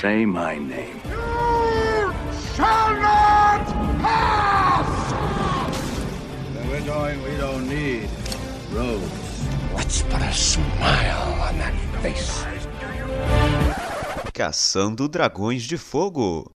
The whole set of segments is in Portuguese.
Say my name. shall not pass! Where we're going, we don't need roads. Let's put a smile on that face. Caçando Dragões de Fogo.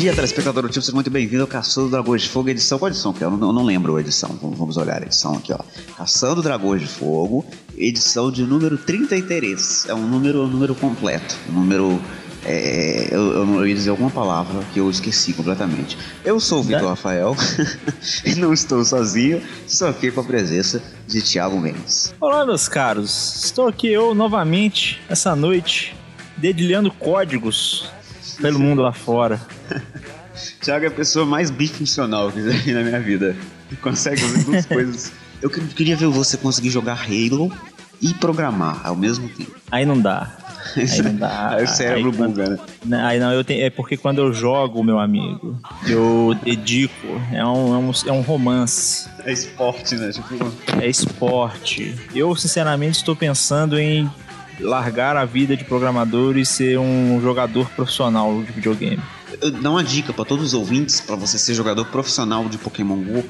Dia, telespectador do Tipo, seja muito bem-vindo ao Caçando Dragões de Fogo, edição. Qual edição que é? Eu não, eu não lembro a edição. Vamos, vamos olhar a edição aqui, ó. Caçando Dragões de Fogo, edição de número 33. É um número, um número completo. Um número. é, eu, eu, não- eu ia dizer alguma palavra que eu esqueci completamente. Eu sou o Vitor Rafael e não estou sozinho, estou aqui com a presença de Thiago Mendes. Olá, meus caros. Estou aqui eu novamente essa noite dedilhando códigos pelo mundo lá fora. Thiago é a pessoa mais bifuncional que já vi na minha vida. Consegue fazer duas coisas. Eu que- queria ver você conseguir jogar Halo e programar ao mesmo tempo. Aí não dá. Aí não dá. Aí o cérebro Aí buga, né? Não, Aí não, eu tenho, é porque quando eu jogo, meu amigo, eu dedico. É um, é um, é um romance. É esporte, né? Tipo, É esporte. Eu, sinceramente, estou pensando em largar a vida de programador e ser um jogador profissional de videogame. Eu dou uma dica pra todos os ouvintes, pra você ser jogador profissional de Pokémon GO,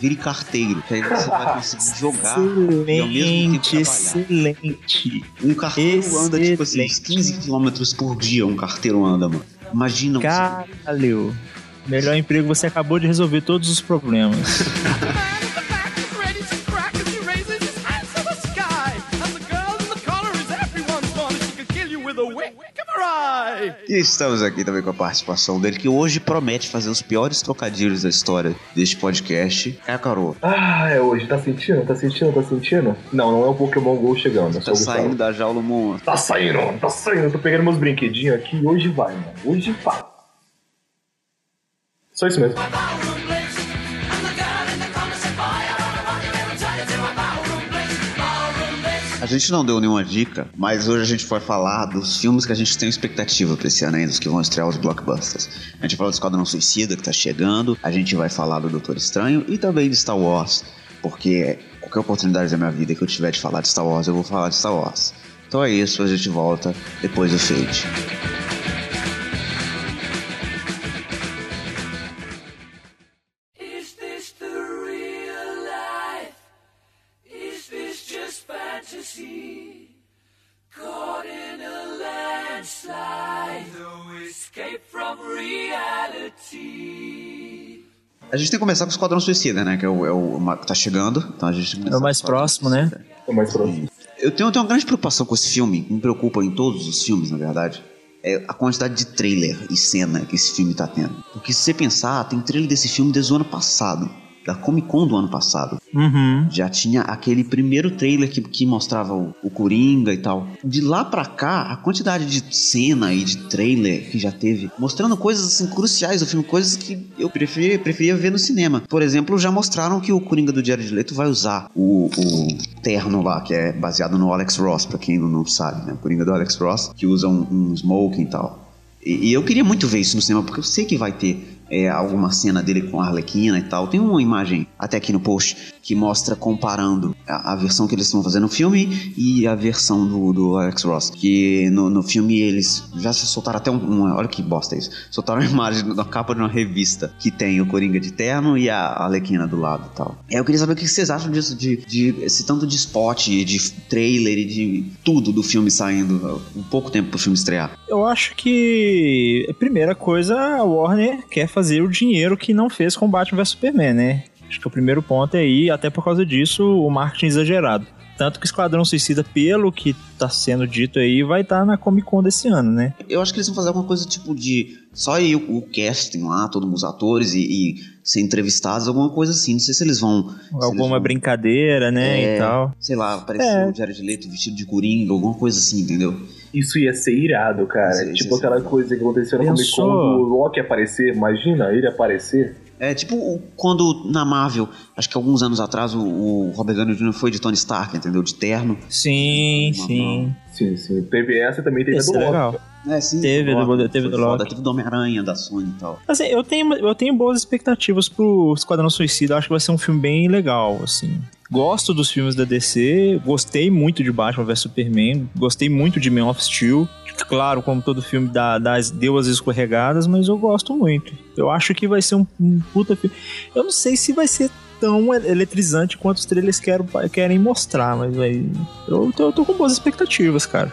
vire carteiro, que aí você vai conseguir jogar e ao mesmo tempo Excelente, trabalhar. excelente. Um carteiro anda, tipo assim, uns Excelente. 15 km por dia um carteiro anda, mano. Imagina você... Caralho. Melhor emprego, você acabou de resolver todos os problemas. E estamos aqui também com a participação dele, que hoje promete fazer os piores trocadilhos da história deste podcast. É a Carol. Ah, é hoje. Tá sentindo? Tá sentindo? Tá sentindo? Não, não é o Pokémon GO chegando. É Tá saindo da jaula monstro. Tá saindo, tá saindo. Tô pegando meus brinquedinhos aqui e hoje vai, mano. Hoje vai. Só isso mesmo. Gente não deu nenhuma dica, mas hoje a gente vai falar dos filmes que a gente tem expectativa pra esse ano ainda, os que vão estrear os blockbusters. A gente vai falar do Esquadrão Suicida, que tá chegando, a gente vai falar do Doutor Estranho e também de Star Wars, porque qualquer oportunidade da minha vida que eu tiver de falar de Star Wars, eu vou falar de Star Wars. Então é isso, a gente volta depois do fade. A gente tem que começar com o Esquadrão Suicida, né, que é o, é o que tá chegando, então a gente tem que É o mais o próximo, né? É mais próximo. Eu tenho, eu tenho uma grande preocupação com esse filme, que me preocupa em todos os filmes, na verdade. É a quantidade de trailer e cena que esse filme tá tendo. Porque se você pensar, tem trailer desse filme desde o ano passado. Da Comic Con do ano passado. Uhum. Já tinha aquele primeiro trailer que, que mostrava o, o Coringa e tal. De lá pra cá, a quantidade de cena e de trailer que já teve, mostrando coisas assim cruciais do filme, coisas que eu preferia, preferia ver no cinema. Por exemplo, já mostraram que o Coringa do Jared Leto vai usar o, o terno lá, que é baseado no Alex Ross, pra quem não sabe, né? O Coringa do Alex Ross, que usa um, um smoking e tal. E, e eu queria muito ver isso no cinema, porque eu sei que vai ter é, alguma cena dele com a Arlequina e tal. Tem uma imagem, até aqui no post, que mostra comparando a, a versão que eles estão fazendo no filme e a versão do, do Alex Ross. Que no, no filme eles já soltaram até um, uma. Olha que bosta isso. Soltaram uma imagem na capa de uma revista que tem o Coringa de terno e a Arlequina do lado e tal. É, eu queria saber o que vocês acham disso, de, de esse tanto de spot, de trailer e de tudo do filme saindo. Um pouco tempo pro filme estrear. Eu acho que, primeira coisa, a Warner quer fazer o dinheiro que não fez com Batman vs Superman, né? Acho que o primeiro ponto é aí, até por causa disso, o marketing exagerado. Tanto que Esquadrão Suicida, pelo que tá sendo dito aí, vai estar na Comic Con desse ano, né? Eu acho que eles vão fazer alguma coisa tipo de. Só ir o, o casting lá, todos os atores e, e ser entrevistados, alguma coisa assim. Não sei se eles vão. se eles Alguma vão, brincadeira, né? É. E tal. Sei lá, aparecer É. o Jared Leto vestido de coringa, alguma coisa assim, entendeu? Isso ia ser irado, cara. Tipo aquela coisa que aconteceu na Comic Con do Loki aparecer. Imagina ele aparecer. É tipo o- quando na Marvel, acho que alguns anos atrás, o, o Robert Downey Jr. foi de Tony Stark, entendeu? De terno. Sim, Uma sim. Sim, sim. Teve essa e também teve a Esse do é Loki. legal. É, sim. Teve do- Loki, teve do foda. Loki. Teve do Homem-Aranha, da Sony e tal. Assim, eu tenho, eu tenho boas expectativas pro Esquadrão Suicida. Acho que vai ser um filme bem legal, assim. Gosto dos filmes da DC, gostei muito de Batman vs Superman, gostei muito de Man of Steel. Claro, como todo filme dá, dá, deu as escorregadas, mas eu gosto muito. Eu acho que vai ser um, um puta filme. Eu não sei se vai ser tão eletrizante quanto os trailers querem, querem mostrar, mas vai, eu, tô, eu tô com boas expectativas, cara.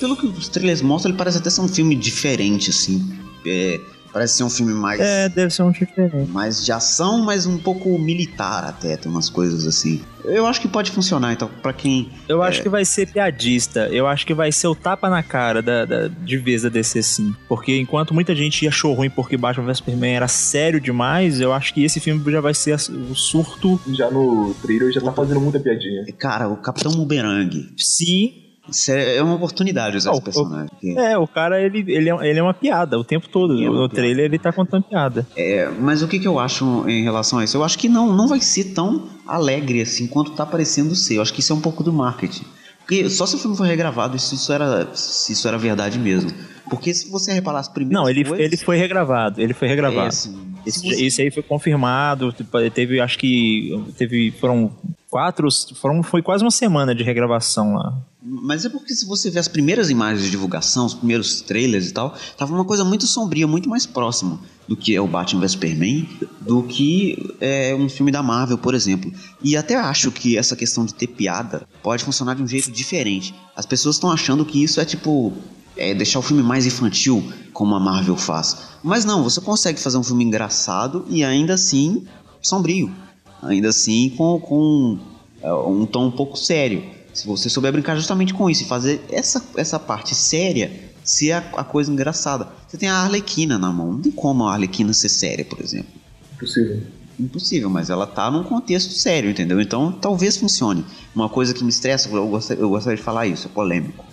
Pelo que os trailers mostram, ele parece até ser um filme diferente, assim. É, parece ser um filme mais, É, deve ser um diferente. mais de ação, mas um pouco militar até, tem umas coisas assim. Eu acho que pode funcionar, então, pra quem. Eu acho que vai ser piadista. Eu acho que vai ser o tapa na cara da, da- de vez da DC, sim. Porque enquanto muita gente achou ruim porque Batman vs Superman era sério demais, eu acho que esse filme já vai ser o surto. Já no trailer já tá fazendo muita piadinha. Cara, o Capitão Boomerang. Sim. É é uma oportunidade usar Ah, esse o- personagem. porque- É, o cara, ele, ele, é, ele é uma piada o tempo todo. É no trailer ele tá contando piada. É, mas o que, que eu acho em relação a isso? Eu acho que não, não vai ser tão alegre assim quanto tá parecendo ser. Eu acho que isso é um pouco do marketing. Porque só se o filme for regravado, isso, isso, era, se isso era verdade mesmo. Porque se você reparar as primeiras Não, ele, coisas... ele foi regravado. Ele foi é, regravado. assim, Esse, se você- esse aí foi confirmado. tipo, Teve, acho que. Teve. Foram quatro. Foram, foi quase uma semana de regravação lá. Mas é porque se você ver as primeiras imagens de divulgação, os primeiros trailers e tal, tava uma coisa muito sombria, muito mais próximo do que é o Batman vs Superman, do que é um filme da Marvel, por exemplo. E até acho que essa questão de ter piada pode funcionar de um jeito diferente. As pessoas estão achando que isso é tipo é deixar o filme mais infantil, como a Marvel faz. Mas não, você consegue fazer um filme engraçado e ainda assim sombrio. Ainda assim com, com é, um tom um pouco sério. Se você souber brincar justamente com isso e fazer essa, essa parte séria ser a, a coisa engraçada. Você tem a Arlequina na mão. Não tem como a Arlequina ser séria, por exemplo. Impossível. Impossível, mas ela tá num contexto sério, entendeu? Então talvez funcione. Uma coisa que me estressa, eu gostaria, eu gostaria de falar isso, é polêmico.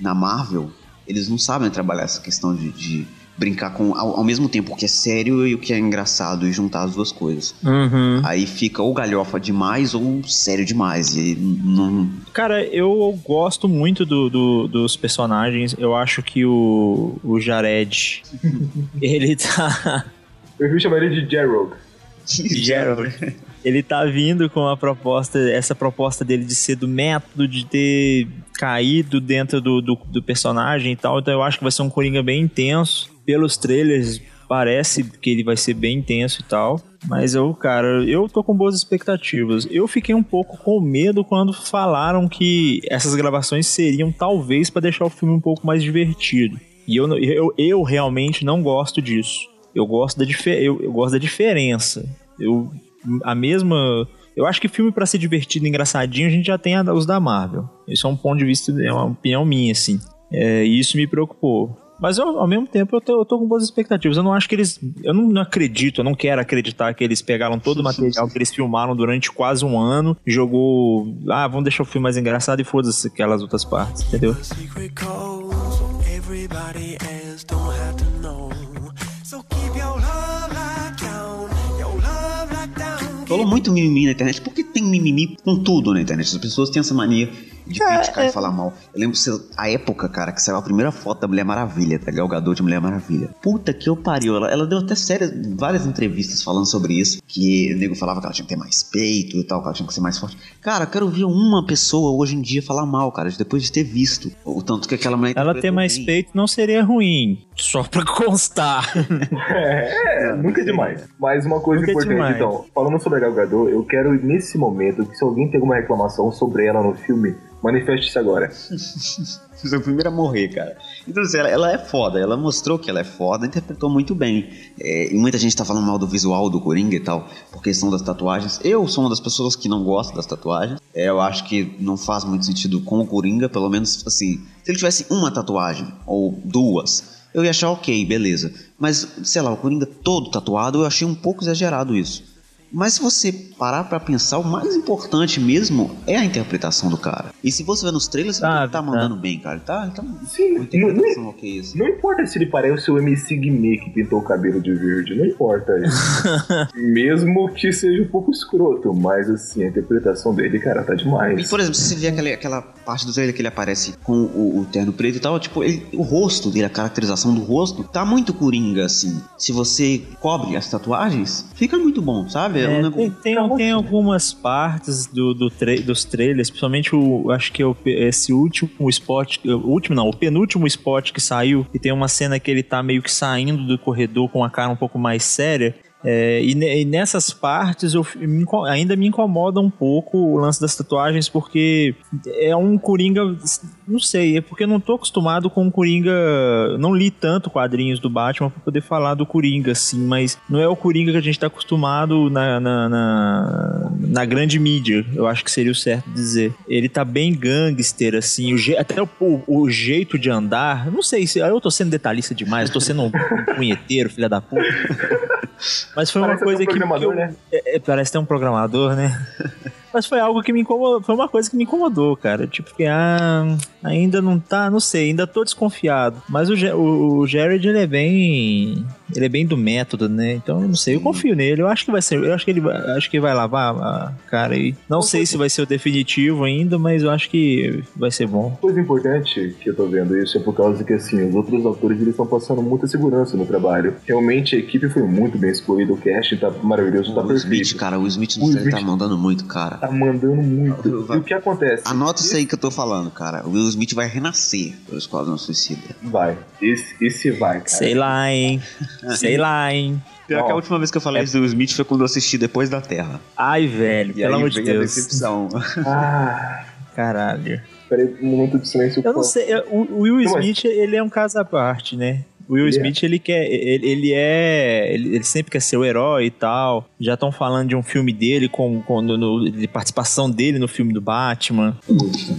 Na Marvel, eles não sabem trabalhar essa questão de, de brincar com ao, ao mesmo tempo o que é sério e o que é engraçado e juntar as duas coisas. Uhum. Aí fica ou galhofa demais ou sério demais. E não. Cara, eu gosto muito do, do- dos personagens. Eu acho que o, o Jared. ele tá. Eu vi chamar ele de Gerald. Gerald. Ele tá vindo com a proposta, essa proposta dele de ser do método, de ter caído dentro do, do, do personagem e tal. Então eu acho que vai ser um Coringa bem intenso. Pelos trailers, parece que ele vai ser bem intenso e tal. Mas eu, cara, eu tô com boas expectativas. Eu fiquei um pouco com medo quando falaram que essas gravações seriam talvez pra deixar o filme um pouco mais divertido. E eu, eu, eu realmente não gosto disso. Eu gosto da, eu, eu gosto da diferença. Eu, a mesma. Eu acho que filme pra ser divertido e engraçadinho a gente já tem os da Marvel. Isso é um ponto de vista, é uma opinião minha, assim. É, e isso me preocupou. Mas eu, ao mesmo tempo eu tô, eu tô com boas expectativas. Eu não acho que eles. Eu não, não acredito, eu não quero acreditar que eles pegaram todo o material que eles filmaram durante quase um ano, jogou. Ah, vamos deixar o filme mais engraçado e foda-se aquelas outras partes, entendeu? Rolou muito mimimi na internet. Por que tem mimimi com tudo na internet? As pessoas têm essa mania de criticar e falar mal. Eu lembro se- a época, cara, que saiu a primeira foto da Mulher Maravilha, tá? Gal Gadot de Mulher Maravilha. Puta que eu pariu. Ela, ela deu até sérias, várias entrevistas falando sobre isso. Que o nego falava que ela tinha que ter mais peito e tal, que ela tinha que ser mais forte. Cara, eu quero ver uma pessoa hoje em dia falar mal, cara, depois de ter visto o tanto que aquela mulher Ela ter mais bem. peito não seria ruim. Só pra constar. É, nunca é demais. Mas uma coisa Nunca é importante, demais. então, falando sobre a Gal Gadot, eu quero nesse momento que se alguém tem alguma reclamação sobre ela no filme, manifeste-se agora. Foi a primeira a morrer, cara. Então, assim, ela, ela é foda, ela mostrou que ela é foda, interpretou muito bem. É, e muita gente tá falando mal do visual do Coringa e tal, por questão das tatuagens. Eu sou uma das pessoas que não gosta das tatuagens. É, eu acho que não faz muito sentido com o Coringa, pelo menos assim. Se ele tivesse uma tatuagem, ou duas, eu ia achar ok, beleza. Mas, sei lá, o Coringa todo tatuado, eu achei um pouco exagerado isso. Mas se você parar pra pensar, o mais importante mesmo é a interpretação do cara. E se você ver nos trailers, Ah, ele tá tá. mandando bem, cara. Ele tá, ele tá Sim, interpretação não, ok, assim. não importa se ele parece o MC Guimê que pintou o cabelo de verde, não importa isso. Mesmo que seja um pouco escroto, mas assim, a interpretação dele, cara, tá E, demais. por exemplo, se você vê aquela, aquela parte do trailer que ele aparece com o, o terno preto e tal, tipo, ele- o rosto dele, a caracterização do rosto, tá muito coringa, assim. Se você cobre as tatuagens, fica muito bom, sabe? É, tem, tem, tem algumas partes do, do tra- dos trailers, principalmente o. Acho que é o esse último spot. O último não, o penúltimo spot que saiu, e tem uma cena que ele tá meio que saindo do corredor com a cara um pouco mais séria. É, e, e nessas partes eu, me ainda me incomoda um pouco o lance das tatuagens, porque é um Coringa. Não sei, é porque eu não tô acostumado com o Coringa. Não li tanto quadrinhos do Batman pra poder falar do Coringa, assim, mas não é o Coringa que a gente tá acostumado na, na, na, na grande mídia, eu acho que seria o certo dizer. Ele tá bem gangster, assim, o je- até o, o- jeito de andar. Não sei se. Eu tô sendo detalhista demais, tô sendo um, punheteiro, filha da puta. Mas foi Parece uma coisa um que. programador, que eu- né? é, é, parece ter um programador, né? Mas foi algo que me incomodou. Foi uma coisa que me incomodou, cara. Tipo, que ah, ainda não tá, não sei, ainda tô desconfiado. Mas o, o, o Jared, ele é bem. Ele é bem do método, né? Então, eu não sei, eu confio nele. Eu acho que vai ser. Eu acho que ele vai, acho que vai lavar a cara aí. Não sei se vai ser o definitivo ainda, mas eu acho que vai ser bom. coisa importante que eu tô vendo isso é por causa que, assim, os outros atores eles estão passando muita segurança no trabalho. Realmente a equipe foi muito bem escolhida, o casting tá maravilhoso, tá o Will Smith, perfeito. cara, o Smith no O trailer Smith- tá mandando muito, cara. Tá mandando muito. E o que acontece? Anota isso aí que eu tô falando, cara. O Will Smith vai renascer pelo Esquadrão Suicida. Vai. Esse, esse vai, cara. Sei lá, hein? Sei lá, hein? Pior que a última vez que eu falei isso do Will Smith foi quando eu assisti Depois da Terra. Ai, velho, E pelo aí amor de veio a Deus. decepção. Ah, Caralho. peraí, um momento de silêncio. Eu não sei, o Will Smith, ele é um caso à parte, né? O Will Ele é. Smith, ele quer, ele, ele é, ele, ele sempre quer ser o herói e tal. Já estão falando de um filme dele com, com no, no- de participação dele no filme do Batman.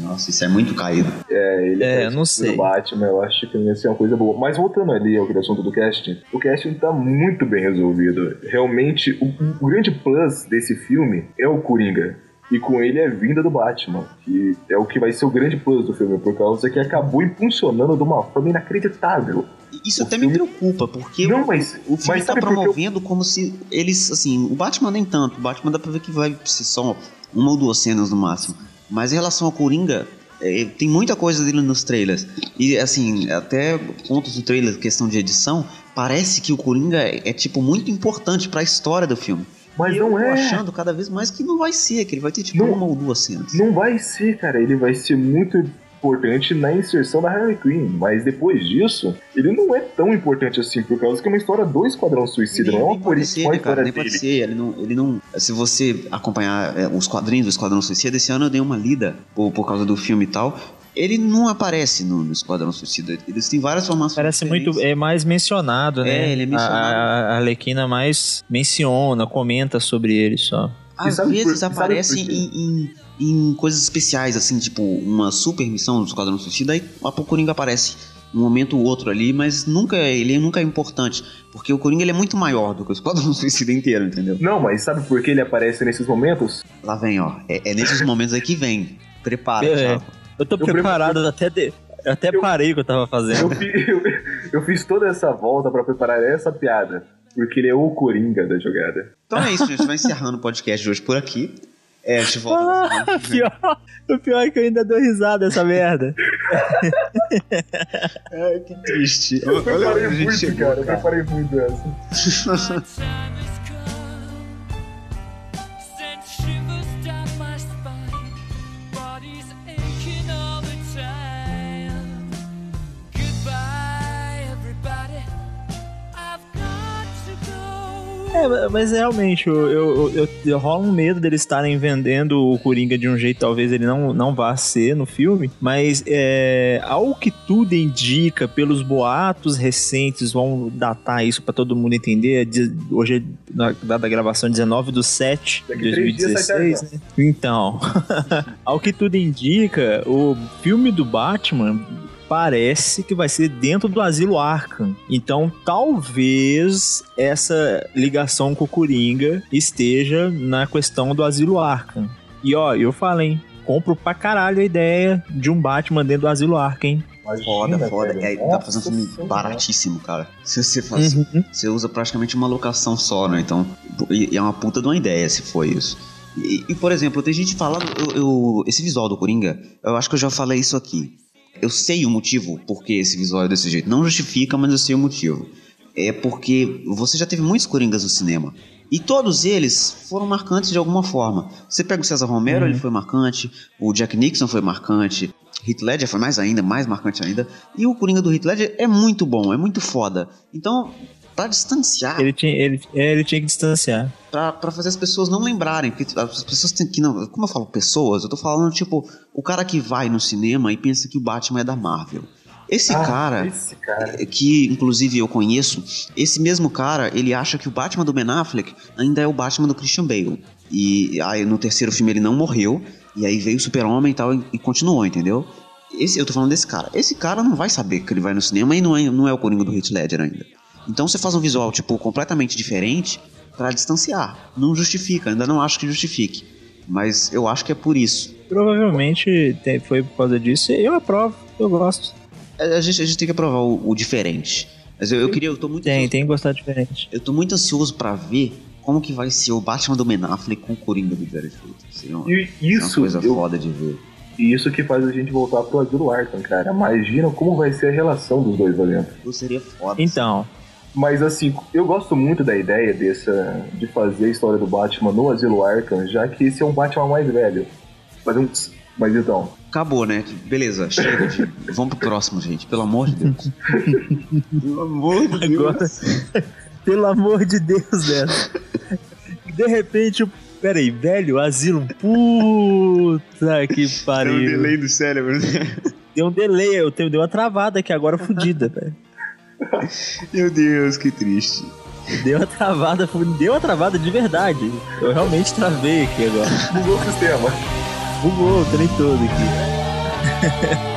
Nossa, isso é muito caído. É, ele É, não o sei. Batman, eu acho que não ia ser uma coisa boa. Mas voltando ali ao assunto do casting, o casting tá muito bem resolvido. Realmente, o, o grande plus desse filme é o Coringa. E com ele é a vinda do Batman, que é o que vai ser o grande plus do filme, por causa que acabou impulsionando de uma forma inacreditável. Isso O até filme- me preocupa, porque Não, o, mas- o filme tá por que eu- promovendo como se eles, assim, o Batman nem tanto. O Batman dá pra ver que vai ser só uma ou duas cenas no máximo. Mas em relação ao Coringa, é, tem muita coisa dele nos trailers. E, assim, até pontos do trailer, questão de edição, parece que o Coringa é, é, tipo, muito importante pra história do filme. Mas não eu tô é. achando cada vez mais que não vai ser, que ele vai ter, tipo, Não- uma ou duas cenas. Não vai ser, cara. Ele vai ser muito importante na inserção da Harley Quinn. Mas depois disso, ele não é tão importante assim, por causa que é uma história do Esquadrão Suicida, não é uma, pode ser, uma né, cara? história Nem pode dele. ser. Ele não, ele não. Se você acompanhar é, os quadrinhos do Esquadrão Suicida, esse ano eu dei uma lida por, por causa do filme e tal. Ele não aparece no, no Esquadrão Suicida. Eles têm várias formações. Parece diferentes. muito, é mais mencionado, né? É, ele é mencionado. A, a a Arlequina mais menciona, comenta sobre ele só. Às por- vezes aparece por quê? em, em, em coisas especiais, assim, tipo uma super missão do Esquadrão Suicida, aí a pouco o Coringa aparece um momento ou outro ali, mas nunca ele nunca é importante, porque o Coringa ele é muito maior do que o Esquadrão Suicida inteiro, entendeu? Não, mas sabe por que ele aparece nesses momentos? Lá vem, ó. É, é nesses momentos aí que vem. Prepara, É. Eu tô Eu preparado até de- eu até Eu- parei o que eu tava Eu, fazendo. fi- eu, eu fiz toda essa volta pra preparar essa piada, porque ele é o Coringa da jogada. Então é isso, gente. Vai encerrando o podcast de hoje por aqui. É, a gente volta Ah, pior, o pior é que eu ainda dou risada dessa merda. Ai, que triste. Eu preparei muito, chegou, cara. Eu preparei muito essa. É, mas realmente, eu, eu, eu, eu rola um medo deles estarem vendendo o Coringa de um jeito talvez ele não, não vá ser no filme, mas é, ao que tudo indica, pelos boatos recentes, vão datar isso pra todo mundo entender, é hoje é na data da gravação 19 do 7 de Daqui três dias sai 2016, né? Então, ao que tudo indica, o filme do Batman parece que vai ser dentro do asilo Arkham. Então, talvez essa ligação com o Coringa esteja na questão do asilo Arkham. E ó, eu falei, compro pra caralho a ideia de um Batman dentro do asilo Arkham, hein? Foda, Imagina, foda. É, dá pra fazer um filme baratíssimo, cara. Se você faz. Uhum. Você usa praticamente uma locação só, né? Então, é uma puta de uma ideia se foi isso. E, e, por exemplo, tem gente falando. Eu, eu- esse visual do Coringa, eu acho que eu já falei isso aqui. Eu sei o motivo por que esse visual é desse jeito. Não justifica, mas eu sei o motivo. É porque você já teve muitos Coringas no cinema. E todos eles foram marcantes de alguma forma. Você pega o César Romero, ele foi marcante. O Jack Nixon foi marcante. Heath Ledger foi mais ainda, mais marcante ainda. E o Coringa do Heath Ledger é muito bom, é muito foda. Então, pra distanciar, Ele tinha, ele, é, ele tinha que distanciar. Pra, pra fazer as pessoas não lembrarem. Porque as pessoas têm que não. Como eu falo pessoas, eu tô falando, tipo, o cara que vai no cinema e pensa que o Batman é da Marvel. Esse Ah, cara Esse cara. que inclusive eu conheço, esse mesmo cara, ele acha que o Batman do Ben Affleck ainda é o Batman do Christian Bale. E aí no terceiro filme ele não morreu, e aí veio o Super-Homem e tal, e, e continuou, entendeu? Esse, eu tô falando desse cara. Esse cara não vai saber que ele vai no cinema e não é, não é o Coringa do Heath Ledger ainda. Então você faz um visual, tipo, completamente diferente pra distanciar. Não justifica, ainda não acho que justifique. Mas eu acho que é por isso. Provavelmente foi por causa disso. e Eu aprovo, eu gosto. A, a gente, a gente tem que aprovar o, o diferente. Mas eu, eu queria, eu tô muito Tem, ansioso- tem que gostar diferente. Eu tô muito ansioso pra ver como que vai ser o Batman do Ben Affleck com o Coringa do Jared Leto. Seria uma, E uma isso, coisa eu- foda de ver. e isso que faz a gente voltar pro Asilo Arkham, cara. Imagina como vai ser a relação dos dois lá dentro. Seria foda. Então, Mas assim, eu gosto muito da ideia dessa, de fazer a história do Batman no Asilo Arkham, já que esse é um Batman mais velho. Mas, um, mas então, Acabou, né? Beleza, chega de... Vamos pro próximo, gente. Pelo amor de Deus. Pelo amor de Agora- pelo amor de Deus, velho. De repente, o- pera aí, velho, asilo, puta que pariu. do cérebro, né? Deu um delay, eu tenho, deu uma travada aqui agora fudida, velho. Meu Deus, que triste. Deu uma travada, deu uma travada de verdade. Eu realmente travei aqui agora. mudou o sistema. Bugou o trem todo aqui.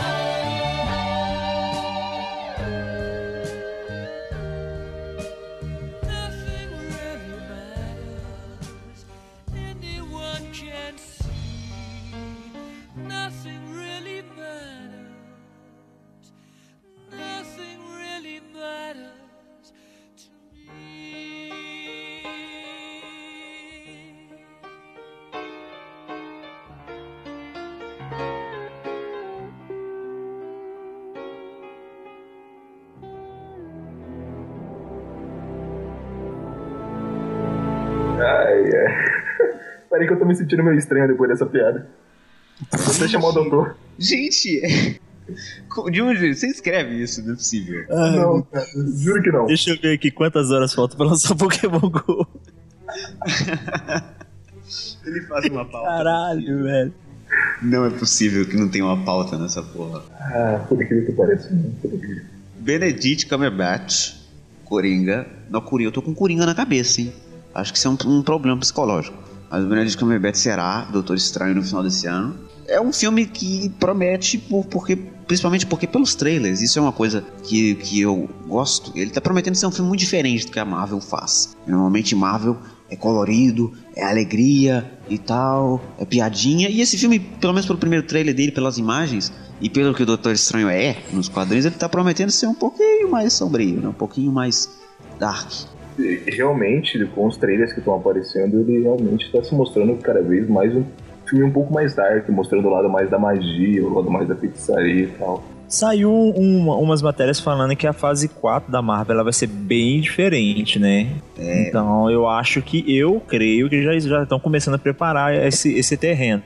sentindo meio estranho depois dessa piada. Vou até chamar o doutor. Gente, é- de onde você escreve isso? Não é possível. Não, cara, juro que não. Deixa eu ver aqui quantas horas faltam pra lançar Pokémon GO. Ele faz uma pauta. Caralho, velho. Não é possível que não tenha uma pauta nessa porra. Ah, por aquilo que? Por aquilo. Benedict Cumberbatch, Coringa. Não, Coringa, eu tô com Coringa na cabeça, hein? Acho que isso é um, um problema psicológico. Mas o Benedict Cumberbatch será Doutor Estranho no final desse ano. É um filme que promete, por, porque, principalmente porque pelos trailers, isso é uma coisa que, que eu gosto. Ele tá prometendo ser um filme muito diferente do que a Marvel faz. Normalmente Marvel é colorido, é alegria e tal, é piadinha. E esse filme, pelo menos pelo primeiro trailer dele, pelas imagens, e pelo que o Doutor Estranho é nos quadrinhos, ele tá prometendo ser um pouquinho mais sombrio, né? um pouquinho mais dark. Realmente, com os trailers que estão aparecendo, ele realmente está se mostrando cada vez mais um filme um pouco mais dark, mostrando o lado mais da magia, o lado mais da feitiçaria e tal. Saiu um- umas matérias falando que a fase 4 da Marvel ela vai ser bem diferente, né? Então eu acho que, eu creio que já já estão começando a preparar esse, esse terreno.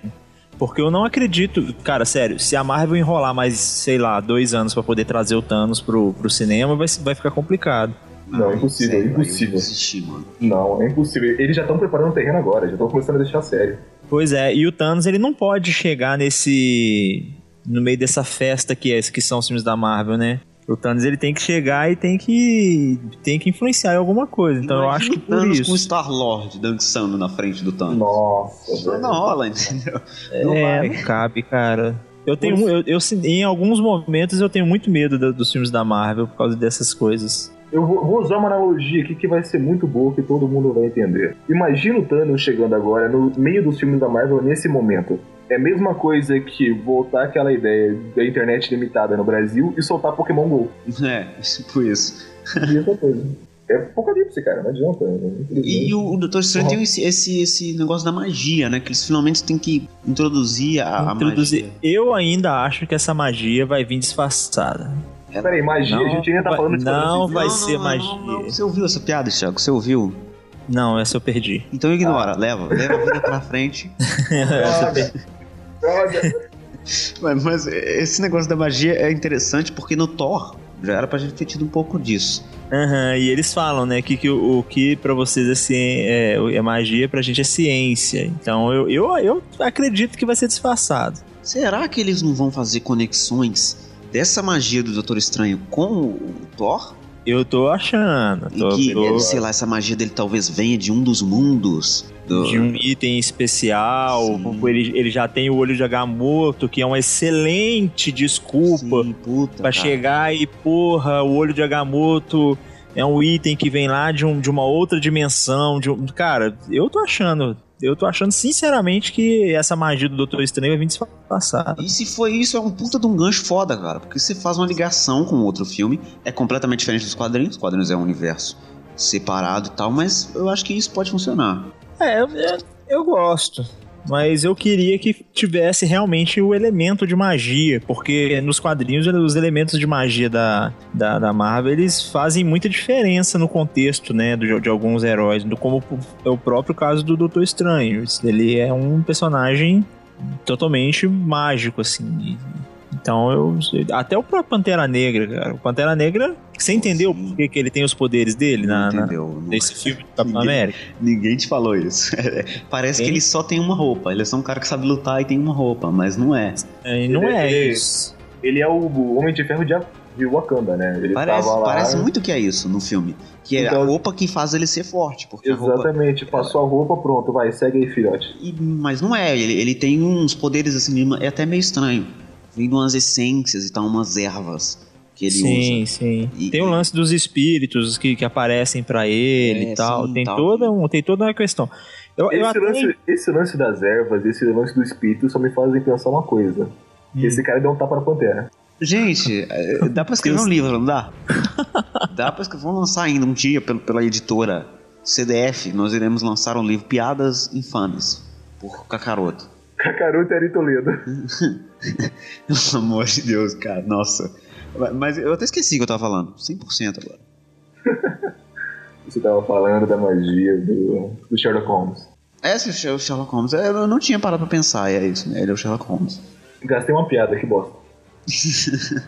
Porque eu não acredito, cara, sério, se a Marvel enrolar mais, sei lá, dois anos pra poder trazer o Thanos pro, pro cinema, vai, vai ficar complicado. Não, é impossível, sério, é impossível. Não, é impossível. Eles já estão preparando o terreno agora, já estão começando a deixar sério. Pois é, e o Thanos ele não pode chegar nesse. no meio dessa festa que, é, que são os filmes da Marvel, né? O Thanos ele tem que chegar e tem que. tem que influenciar em alguma coisa. Então eu acho Imagina que o por Thanos isso. com o Star-Lord dançando na frente do Thanos. Nossa, Isso velho. não rola, entendeu? Não é, vai. não cabe, cara. Eu tenho, eu, eu, em alguns momentos eu tenho muito medo do- dos filmes da Marvel por causa dessas coisas. Eu vou, usar uma analogia aqui que vai ser muito boa, que todo mundo vai entender. Imagina o Thanos chegando agora no meio dos filmes da Marvel nesse momento. É a mesma coisa que voltar aquela ideia da internet limitada no Brasil e soltar Pokémon GO. É, tipo isso. Mesma coisa. É apocalipse, cara, não adianta. né? E o, o Doutor Estranho tem esse, esse, esse negócio da magia, né? Que eles finalmente têm que introduzir a, a Introduzir. magia. Eu ainda acho que essa magia vai vir disfarçada. Peraí, magia, a gente ainda tá falando de não Esquadrão vai ser não, magia. não, não. Você ouviu essa piada, Thiago? Você ouviu? Não, essa eu perdi. Então ignora, leva, leva a vida pra frente. Droga. Droga. Mas, mas esse negócio da magia é interessante porque no Thor já era pra gente ter tido um pouco disso. Aham, e eles falam, né, que, que o, o que pra vocês é, cien- é, é magia, pra gente é ciência. Então eu, eu, eu acredito que vai ser disfarçado. Será que eles não vão fazer conexões dessa magia do Doutor Estranho com o Thor? Eu tô achando. E Tô, que, tô- sei lá, essa magia dele talvez venha de um dos mundos. Do... de um item especial. Sim. Ele, ele já tem o olho de Agamotto, que é uma excelente desculpa Sim, puta, pra cara. chegar e, porra, o olho de Agamotto é um item que vem lá de, um, de uma outra dimensão. De um... Cara, eu tô achando. Eu tô achando sinceramente que essa magia do Doutor Estranho vai vir disfarçada. E se foi isso, é um puta de um gancho foda, cara. Porque você faz uma ligação com outro filme, é completamente diferente dos quadrinhos. Os quadrinhos é um universo separado e tal, mas eu acho que isso pode funcionar. É, eu, eu- eu gosto. Mas eu queria que tivesse realmente o elemento de magia, porque nos quadrinhos os elementos de magia da, da, da Marvel eles fazem muita diferença no contexto, né, do, de alguns heróis, do, como é o próprio caso do Doutor Estranho. Ele é um personagem totalmente mágico, assim. Então eu. Até o próprio Pantera Negra, cara. O Pantera Negra, você entendeu Sim. por que, que ele tem os poderes dele na, na- Entendeu? Não- nesse filme do Capitão Ninguém- América? Ninguém te falou isso. Parece Hein? que ele só tem uma roupa. Ele é só um cara que sabe lutar e tem uma roupa, mas não é. É, não Ele- é ele- isso. Ele é o Homem de Ferro de, de Wakanda, né? Ele Parece, tava lá. parece muito que é isso no filme. Que é a Então- roupa que faz ele ser forte. Porque a roupa. Exatamente, passou a roupa, pronto, vai, segue aí, filhote. E- mas não é, ele, ele tem uns poderes assim, é até meio estranho. Vem de umas essências e tal, umas ervas que ele sim, usa. sim. E- tem o lance dos espíritos que, que aparecem pra ele É, e tal. sim, tem, tal. Toda um, tem toda uma questão. Eu, eu Esse até- lance, esse lance das ervas, esse lance do espírito só me fazem pensar uma coisa. Hum. Esse cara deu um tapa na pantera. Gente, é, dá pra escrever um livro, não dá? dá pra escrever. Vamos lançar ainda um dia pela editora CDF. Nós iremos lançar um livro Piadas Infames por Kakaroto. Kakaroto e Ari Toledo. Pelo amor de Deus, cara, nossa. Mas eu até esqueci o que eu tava falando. 100% agora. Você tava falando da magia do, do Sherlock Holmes. É o Sherlock Holmes. Eu não tinha parado pra pensar, e é isso, né? Ele é o Sherlock Holmes. Gastei uma piada, que bosta.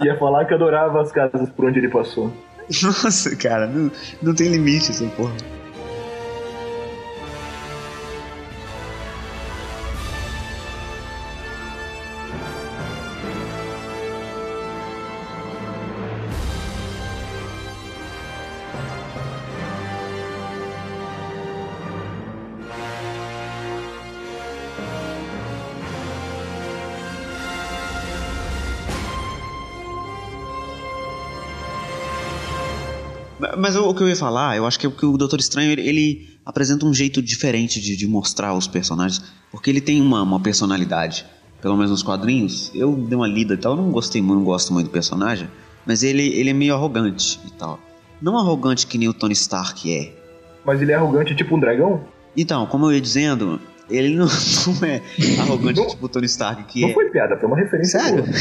Ia falar que adorava as casas por onde ele passou. Nossa, cara, não, não tem limite essa porra. O, que eu ia falar, eu acho que, é que o Doutor Estranho ele, ele apresenta um jeito diferente de, de mostrar os personagens, porque ele tem uma, uma personalidade, pelo menos nos quadrinhos. Eu dei uma lida e tal, eu não gostei muito, não gosto muito do personagem, mas ele, ele é meio arrogante e tal. Não arrogante que nem o Tony Stark é. Mas ele é arrogante tipo um dragão? Então, como eu ia dizendo, ele não, não é arrogante Não- tipo o Tony Stark, que Não é. foi piada, foi uma referência. Sério? boa.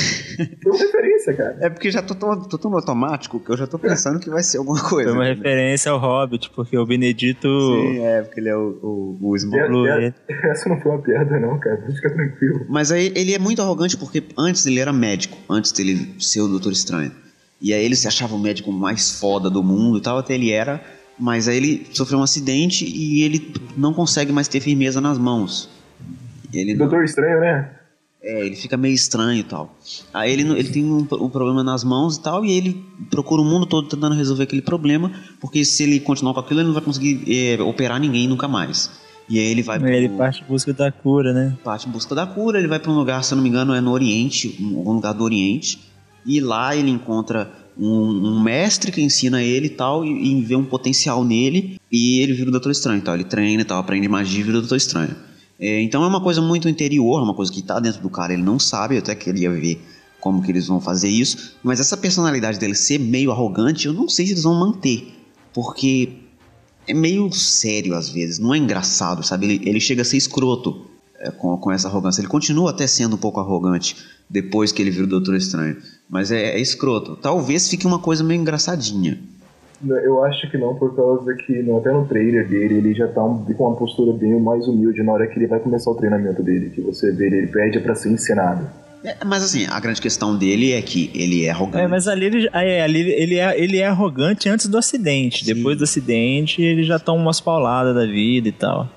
Foi uma referência, cara. É porque já tô tão, tô tão automático que eu já tô pensando que vai ser alguma coisa. Foi uma entendeu? referência ao Hobbit, porque o Benedito. Sim, é, porque ele é o, o, o Smaug. É, Blue, é- né? essa não foi uma piada, não, cara. Fica tranquilo. Mas aí ele é muito arrogante porque antes ele era médico, antes dele ser o Doutor Estranho. E aí ele se achava o médico mais foda do mundo e tal, até ele era. Mas aí ele sofreu um acidente e ele não consegue mais ter firmeza nas mãos. Ele não, Doutor Estranho, né? é, ele fica meio estranho e tal. Aí ele, não- ele tem um, um problema nas mãos e tal, e ele procura o mundo todo tentando resolver aquele problema, porque se ele continuar com aquilo, ele não vai conseguir é, operar ninguém nunca mais. E aí ele vai pro, Ele parte em busca da cura, né? parte em busca da cura, ele vai pra um lugar, se eu não me engano, é no Oriente, um, algum lugar do Oriente. E lá ele encontra um, um mestre que ensina ele tal, e, e vê um potencial nele, e ele vira o Doutor Estranho tal. Ele treina e tal, aprende magia e vira o Doutor Estranho. É, então é uma coisa muito interior, uma coisa que tá dentro do cara, ele não sabe, eu até queria ver como que eles vão fazer isso, mas essa personalidade dele ser meio arrogante, eu não sei se eles vão manter, porque é meio sério às vezes, não é engraçado, sabe? Ele, ele chega a ser escroto é, com, com essa arrogância. Ele continua até sendo um pouco arrogante depois que ele vira o Doutor Estranho, mas é, é escroto. Talvez fique uma coisa meio engraçadinha. Eu acho que não, por causa que no- até no trailer dele ele já tá um- com uma postura bem mais humilde na hora que ele vai começar o treinamento dele, que você vê ele, pede pra ser ensinado. É, mas assim, a grande questão dele é que ele é arrogante. É, mas ali ele, é, ali ele, é, ele é arrogante antes do acidente. Sim. Depois do acidente, ele já toma umas pauladas da vida e tal.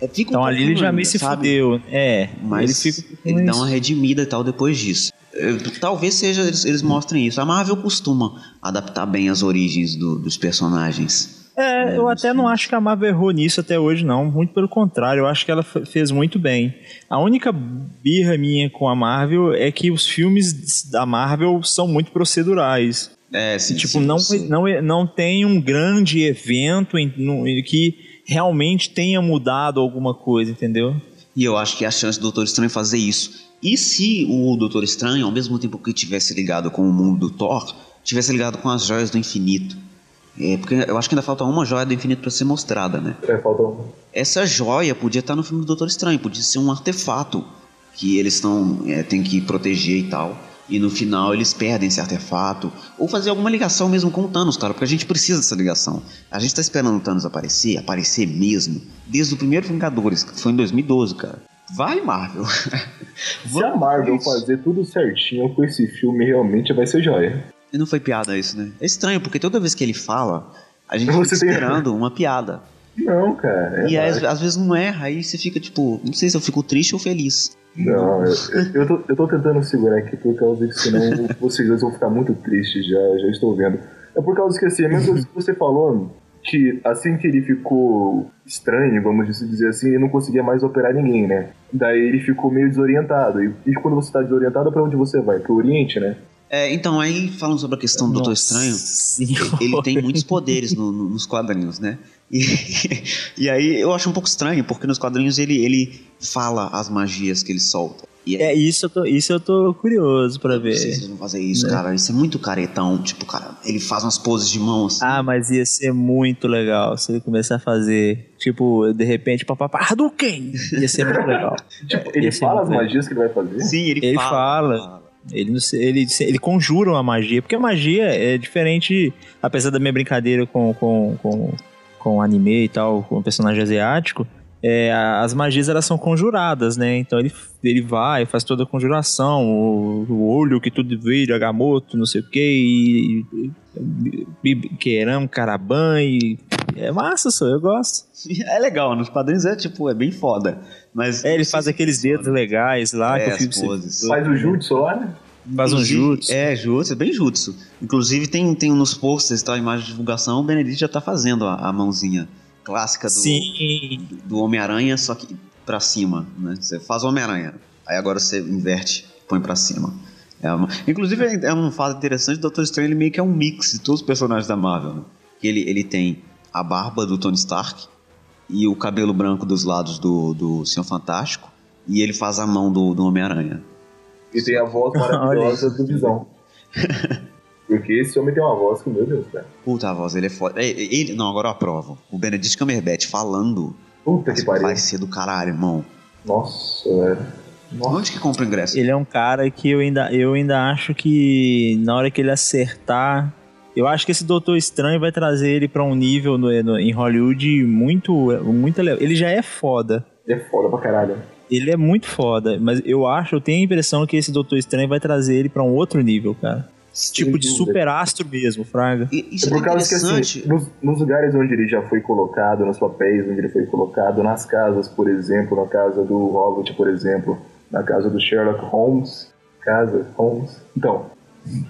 É, fica um Então ali ele já meio se sabe? fudeu. É, Mas ele fica. ele dá uma redimida e tal depois disso. Eh, Talvez seja eles, eles mostrem isso. A Marvel costuma adaptar bem as origens do- dos personagens. É, eu até não acho que a Marvel errou nisso até hoje, não. Muito pelo contrário, eu acho que ela fe- fez muito bem. A única birra minha com a Marvel é que os filmes da Marvel são muito procedurais. É, sim, tipo, sim, não, sim. não, não tem um grande evento em, no- em que realmente tenha mudado alguma coisa, entendeu? E eu acho que a chance do Doutor Estranho fazer isso. E se o Doutor Estranho, ao mesmo tempo que tivesse ligado com o mundo do Thor, tivesse ligado com as joias do infinito? É, porque eu acho que ainda falta uma joia do infinito pra ser mostrada, né? É, falta um. Essa joia podia estar no filme do Doutor Estranho, podia ser um artefato que eles estão é, tem que proteger e tal. E no final eles perdem esse artefato. Ou fazer alguma ligação mesmo com o Thanos, cara, porque a gente precisa dessa ligação. A gente tá esperando o Thanos aparecer, aparecer mesmo, desde o primeiro Vingadores, que foi em 2012, cara. Vai, Marvel. Se a Marvel fazer tudo certinho com esse filme, realmente vai ser joia. E não foi piada isso, né? É estranho, porque toda vez que ele fala, a gente Você fica tem- esperando uma piada. Não, cara. é e às, Marvel. às vezes não erra, aí você fica tipo, não sei se eu fico triste ou feliz. Não, eu, eu, tô, eu tô tentando segurar aqui por causa que senão vocês dois vão ficar muito tristes, já, já estou vendo. É por causa que assim, a mesma coisa que você falou, que assim que ele ficou estranho, vamos dizer assim, ele não conseguia mais operar ninguém, né? Daí ele ficou meio desorientado. E, e quando você tá desorientado, pra onde você vai? Pro Oriente, né? É, então, aí falando sobre a questão do Doutor Estranho, Senhora. ele tem muitos poderes no- no- nos quadrinhos, né? E, e aí eu acho um pouco estranho, porque nos quadrinhos ele, ele fala as magias que ele solta. E aí, É, isso eu tô, isso eu tô curioso pra não sei se ver. eles vão fazer isso, Né? cara. Isso é muito caretão. Tipo, cara, ele faz umas poses de mão assim. Ah, mas ia ser muito legal se ele começar a fazer, tipo, de repente, papapá, Hadouken! Ia ser muito legal. Tipo, ele fala as legal. magias que ele vai fazer? Sim, ele, Ele fala. fala. Ele, ele, ele conjura uma magia, porque a magia é diferente, apesar da minha brincadeira com, com, com, com anime e tal, com o personagem asiático, é, a- as magias elas são conjuradas, né? Então ele, ele vai, faz toda a conjuração, o, o olho que tudo vira, Agamotto, não sei o que, e, Queram, Caraban, e é massa, só, eu gosto. É legal, nos quadrinhos é tipo, é bem foda. Mas É, ele faz aqueles funciona. dedos legais lá, É, que poses. Faz o jutsu lá, né? faz um jutsu. É, jutsu, é bem jutsu. Inclusive tem, tem nos posters, tá, imagem de divulgação, o Benedict já tá fazendo a, a mãozinha clássica do, Sim, do Homem-Aranha, só que pra cima, né? Você faz o Homem-Aranha, aí agora você inverte, põe pra cima. É uma- Inclusive é é um fato interessante, o Doutor Estranho ele meio que é um mix de todos os personagens da Marvel, né? Que Ele, ele tem a barba do Tony Stark e o cabelo branco dos lados do, do Senhor Fantástico e ele faz a mão do, do Homem-Aranha. E tem a voz maravilhosa do Visão. Porque esse homem tem uma voz que, meu Deus, cara. Puta, a voz, ele é foda. Ele, não, agora eu aprovo. O Benedict Cumberbatch falando Puta que pariu. vai ser do caralho, irmão. Nossa, velho. Nossa. Onde que compra o ingresso? Ele é um cara que eu ainda, eu ainda acho que na hora que ele acertar. Eu acho que esse Doutor Estranho vai trazer ele pra um nível no, no- em Hollywood muito, muito elevado. Ele já é foda. Ele é foda pra caralho. Ele é muito foda, mas eu acho, eu tenho a impressão que esse Doutor Estranho vai trazer ele pra um outro nível, cara. Tipo de super astro mesmo, Fraga. E- Isso É é, por causa que, interessante. assim, nos, nos lugares onde ele já foi colocado, nos papéis onde ele foi colocado, nas casas, por exemplo, na casa do Hobbit, por exemplo, na casa do Sherlock Holmes, casa, Holmes. Então,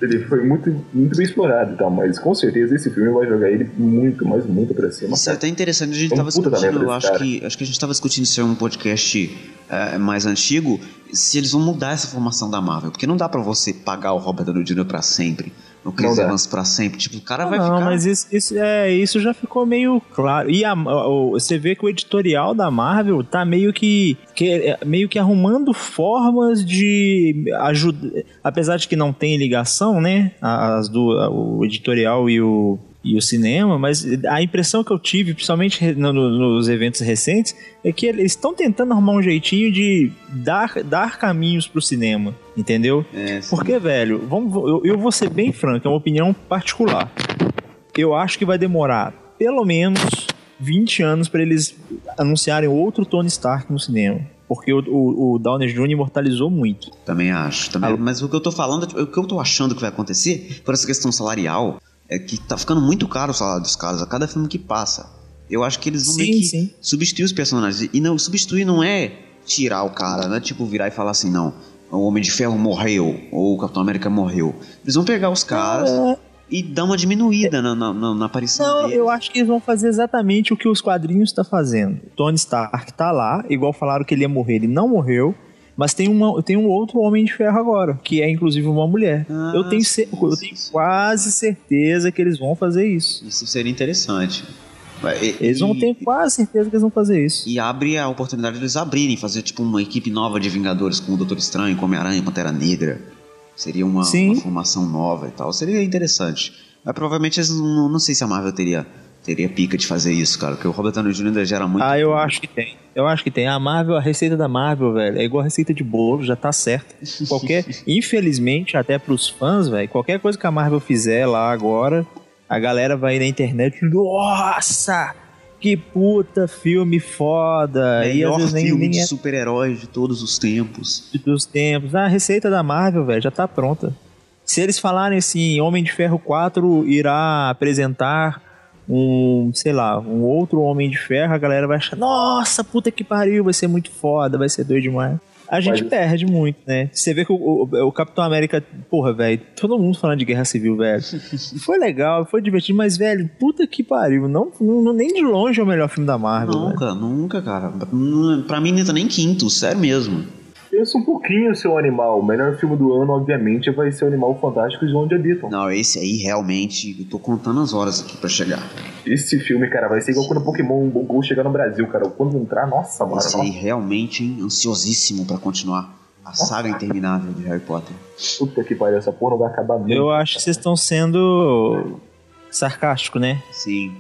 Ele foi muito, muito bem explorado e tal, mas com certeza esse filme vai jogar ele muito, mas muito pra cima. Isso é até interessante, a gente tava discutindo, eu acho cara. que, acho que a gente tava discutindo isso em um podcast eh, mais antigo, se eles vão mudar essa formação da Marvel, porque não dá pra você pagar o Robert Downey Jr. pra sempre, o Chris Não. Evans pra sempre, tipo, o cara Ah, vai não, ficar... mas isso, isso, é, isso já ficou meio claro. E a- o- você vê que o editorial da Marvel tá meio que, que é, meio que arrumando formas de ajudar. Apesar de que não tem ligação, né? As do, o editorial e o, e o cinema, mas a impressão que eu tive, principalmente no- no- nos eventos recentes, é que eles estão tentando arrumar um jeitinho de dar, dar caminhos pro cinema, entendeu? É. Porque, velho, vamos, eu, eu vou ser bem franco, é uma opinião particular. Eu acho que vai demorar pelo menos 20 anos pra eles anunciarem outro Tony Stark no cinema. Porque o, o, o Downey Jr. imortalizou muito. Também acho. Também, mas o que eu tô falando, o que eu tô achando que vai acontecer, por essa questão salarial, é que tá ficando muito caro o salário dos caras a cada filme que passa. Eu acho que eles vão Sim, meio que sim. substituir os personagens. E não, substituir não é tirar o cara, não é tipo virar e falar assim, não, o Homem de Ferro morreu, ou o Capitão América morreu. Eles vão pegar os caras Não, é- e dar uma diminuída na, na, na- na aparição Não, deles. eu acho que eles vão fazer exatamente o que os quadrinhos tá fazendo. Tony Stark tá lá, igual falaram que ele ia morrer, ele não morreu. Mas tem, uma, tem um outro Homem de Ferro agora, que é inclusive uma mulher. Ah, eu tenho, sim, eu tenho sim. quase certeza que eles vão fazer isso. Isso seria interessante. E- Eles vão ter quase certeza que eles vão fazer isso. E abre a oportunidade de eles abrirem, fazer tipo uma equipe nova de Vingadores com o Doutor Estranho, com Homem-Aranha, Pantera Negra. Seria uma, uma formação nova e tal. Seria interessante. Mas provavelmente eles não, não sei se a Marvel teria, teria pica de fazer isso, cara. Porque o Robert Downey Jr. ainda gera muito. Ah, eu acho que tem. Eu acho que tem. A Marvel, a receita da Marvel, velho, é igual a receita de bolo, já tá certa. Qualquer, infelizmente, até pros fãs, velho, qualquer coisa que a Marvel fizer lá agora, a galera vai na internet, nossa, que puta filme foda. e às Melhor vezes nem, filme nem de é super-heróis de todos os tempos. dos tempos. Ah, a receita da Marvel, velho, já tá pronta. Se eles falarem assim, Homem de Ferro 4 irá apresentar um, sei lá, um outro Homem de Ferro, a galera vai achar, nossa, puta que pariu, vai ser muito foda, vai ser doido demais. A gente Mas- perde muito, né? Você vê que o, o- o Capitão América, porra, velho, todo mundo falando de Guerra Civil, velho. Foi legal, foi divertido, mas, velho, puta que pariu. Não, não- nem de longe é o melhor filme da Marvel. Nunca, nunca, cara. Não- Pra mim, nem tá nem quinto, sério mesmo. Pensa um pouquinho, seu animal. O melhor filme do ano, obviamente, vai ser o Animal Fantástico e Onde Habitam. Não, esse aí realmente, eu tô contando as horas aqui pra chegar. Esse filme, cara, vai ser igual quando o Pokémon Go chegar no Brasil, cara. Quando entrar, nossa, mano. Esse aí realmente hein, ansiosíssimo pra continuar a saga interminável de Harry Potter. Puta que pariu, essa porra não vai acabar nunca. Eu acho que vocês estão sendo sarcástico, né? Sim.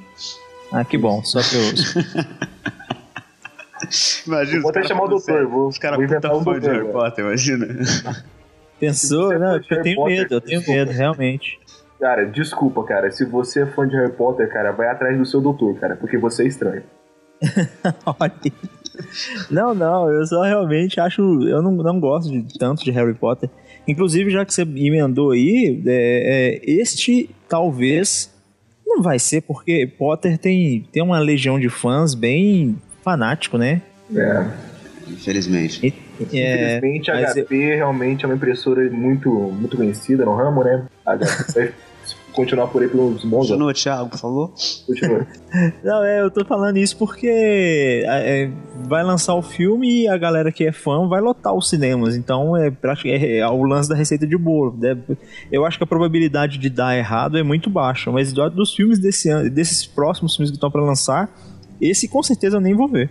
Ah, que bom, só pra eu... Imagina, Vou até chamar o doutor, vou, Os caras vou inventar um doutor. velho. Potter, imagina. Pensou? Não, de eu Harry tenho Potter, medo, eu tenho desculpa. medo, realmente. Cara, desculpa, cara. Se você é fã de Harry Potter, cara, vai atrás do seu doutor, cara, porque você é estranho. Olha. Não, não, eu só realmente acho. Eu não, não gosto de, tanto de Harry Potter. Inclusive, já que você emendou aí, é, é, este talvez não vai ser, porque Potter tem, tem uma legião de fãs bem fanático, né? É. Infelizmente. E- é, Infelizmente, a mas eu- HP realmente é uma impressora muito, muito conhecida no ramo, né? A HP vai continuar por aí pelos bons anos. Continua, Thiago, por favor. Continua. Não, é, eu tô falando isso porque é, vai lançar o filme e a galera que é fã vai lotar os cinemas. Então é, é, é o lance da receita de bolo. Deve- eu acho que a probabilidade de dar errado é muito baixa. Mas do- dos filmes desse ano, desses próximos filmes que estão pra lançar, esse com certeza eu nem vou ver.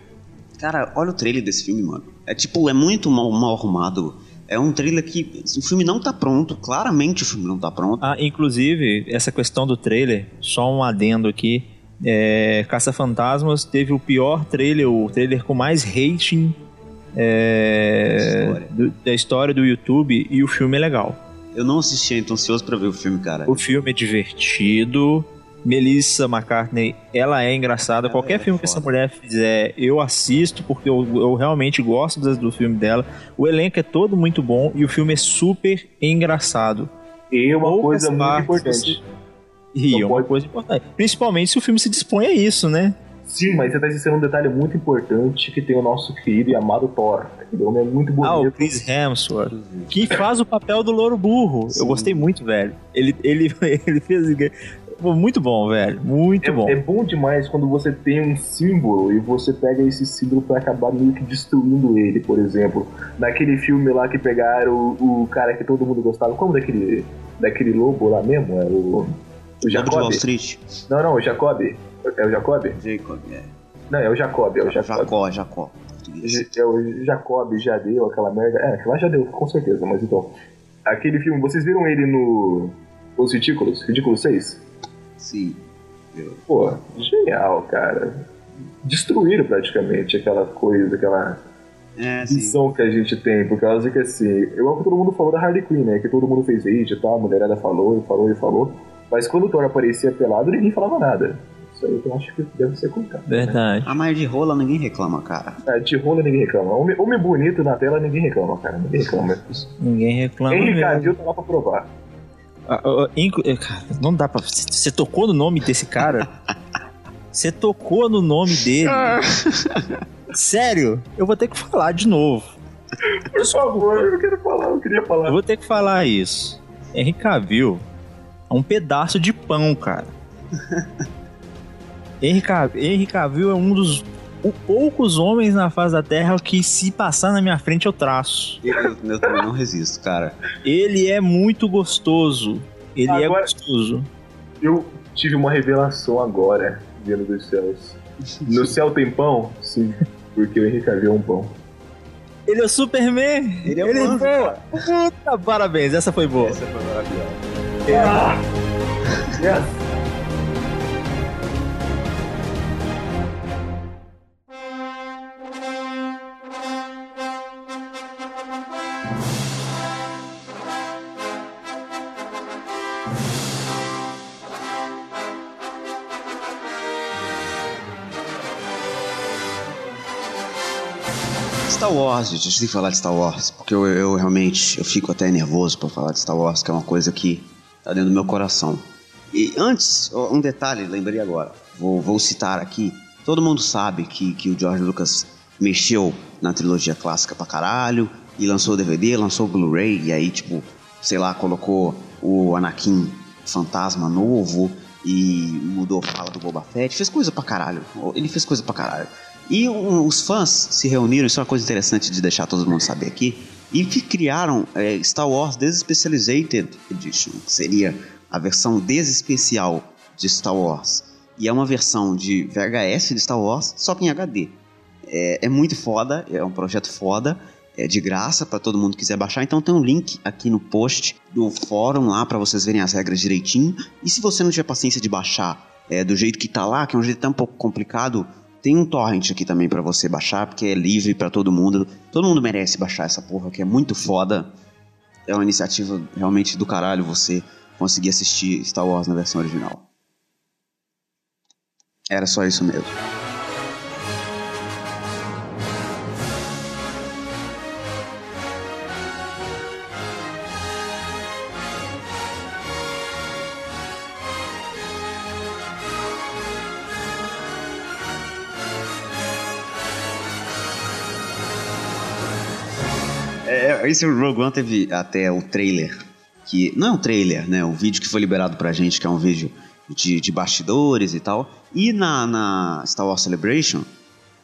Cara, olha o trailer desse filme, mano. É tipo, é muito mal, mal arrumado. É um trailer que. O filme não tá pronto. Claramente o filme não tá pronto. Ah, inclusive, essa questão do trailer, só um adendo aqui. É, Caça Fantasmas teve o pior trailer, o trailer com mais rating é, História. do- da história do YouTube e o filme é legal. Eu não assisti, tô ansioso pra ver o filme, cara. O filme é divertido. Melissa McCartney, ela é engraçada. Ela Qualquer é filme que foda. essa mulher fizer, eu assisto porque eu, eu realmente gosto das- do filme dela. O elenco é todo muito bom e o filme é super engraçado. E uma Poucas coisa muito importante. E Não é uma pode- coisa importante. Principalmente se o filme se dispõe a isso, né? Sim, mas você tá esquecendo um detalhe muito importante que tem o nosso querido e amado Thor. Aquele homem é muito Ah, o bonito. Chris Hemsworth. Que faz o papel do louro burro. Eu gostei muito, velho. Ele, ele, ele fez. Pô, muito bom, velho. Muito bom. É, é bom demais quando você tem um símbolo e você pega esse símbolo pra acabar meio que destruindo ele, por exemplo. Naquele filme lá que pegaram o, o cara que todo mundo gostava. Como daquele, daquele lobo lá mesmo? É o. O Lobo de Jacob? Wall Street. Não, não, o Jacob. É o Jacob? Jacob, é. Não, é o Jacob, é o Jacob. Jacó, Jacó. português. J- É o Jacob, já deu aquela merda. É, aquela já deu, com certeza, mas então. Aquele filme, vocês viram ele no. Os Ridículos? Ridículos 6? Sim. Pô, genial, cara. Destruíram praticamente aquela coisa, aquela É, sim. visão que a gente tem, por causa que assim, eu amo que todo mundo falou da Harley Quinn, né? Que todo mundo fez hate e tal, a mulherada falou e falou e falou. Mas quando o Thor aparecia pelado, ninguém falava nada. Isso aí eu acho que deve ser contado. Verdade. A mais de rola ninguém reclama, cara. É, de rola ninguém reclama. Homem, homem bonito na tela ninguém reclama, cara. Ninguém reclama. Ninguém reclama. Mesmo. Cavill tá lá pra provar. Cara, não dá pra. Você tocou no nome desse cara? Você tocou no nome dele? Sério? Eu vou ter que falar de novo. Por favor, eu quero falar, eu queria falar. Eu vou ter que falar isso. Henry Cavill é um pedaço de pão, cara. Henry Cavill, Henry Cavill é um dos o- poucos homens na face da Terra que se passar na minha frente eu traço. Eu, eu- também não resisto, cara. Ele é muito gostoso. Ele é Agora- gostoso. Eu tive uma revelação agora, vindo dos céus. No céu tem pão? Sim, porque o Cavill é um pão. Ele é o Superman. Ele é o Ele anjo, boa. Puta, parabéns. Essa foi boa. Essa foi maravilhosa. Yes. Star Wars, gente, a gente tem que falar de Star Wars, porque eu, eu realmente eu fico até nervoso pra falar de Star Wars, que é uma coisa que tá dentro do meu coração. E antes, um detalhe, lembrei agora, vou, vou citar aqui. Todo mundo sabe que, que o George Lucas mexeu na trilogia clássica pra caralho, e lançou o DVD, lançou o Blu-ray, e aí, tipo, sei lá, colocou o Anakin fantasma novo, e mudou a fala do Boba Fett, fez coisa pra caralho. Ele fez coisa pra caralho. E um, os fãs se reuniram, isso é uma coisa interessante de deixar todo mundo saber aqui, e criaram é, Star Wars Desespecialized Edition, que seria a versão desespecial de Star Wars. E é uma versão de VHS de Star Wars, só que em HD. É, é muito foda, é um projeto foda, é de graça para todo mundo que quiser baixar. Então tem um link aqui no post do fórum lá para vocês verem as regras direitinho. E se você não tiver paciência de baixar é, do jeito que tá lá, que é um jeito um pouco complicado, tem um torrent aqui também para você baixar, porque é livre para todo mundo. Todo mundo merece baixar essa porra, que é muito foda. É uma iniciativa realmente do caralho você conseguir assistir Star Wars na versão original. Era só isso mesmo. Esse Rogue One teve até o trailer, que não é um trailer, né? O vídeo que foi liberado pra gente, que é um vídeo de, de bastidores e tal. E na, na Star Wars Celebration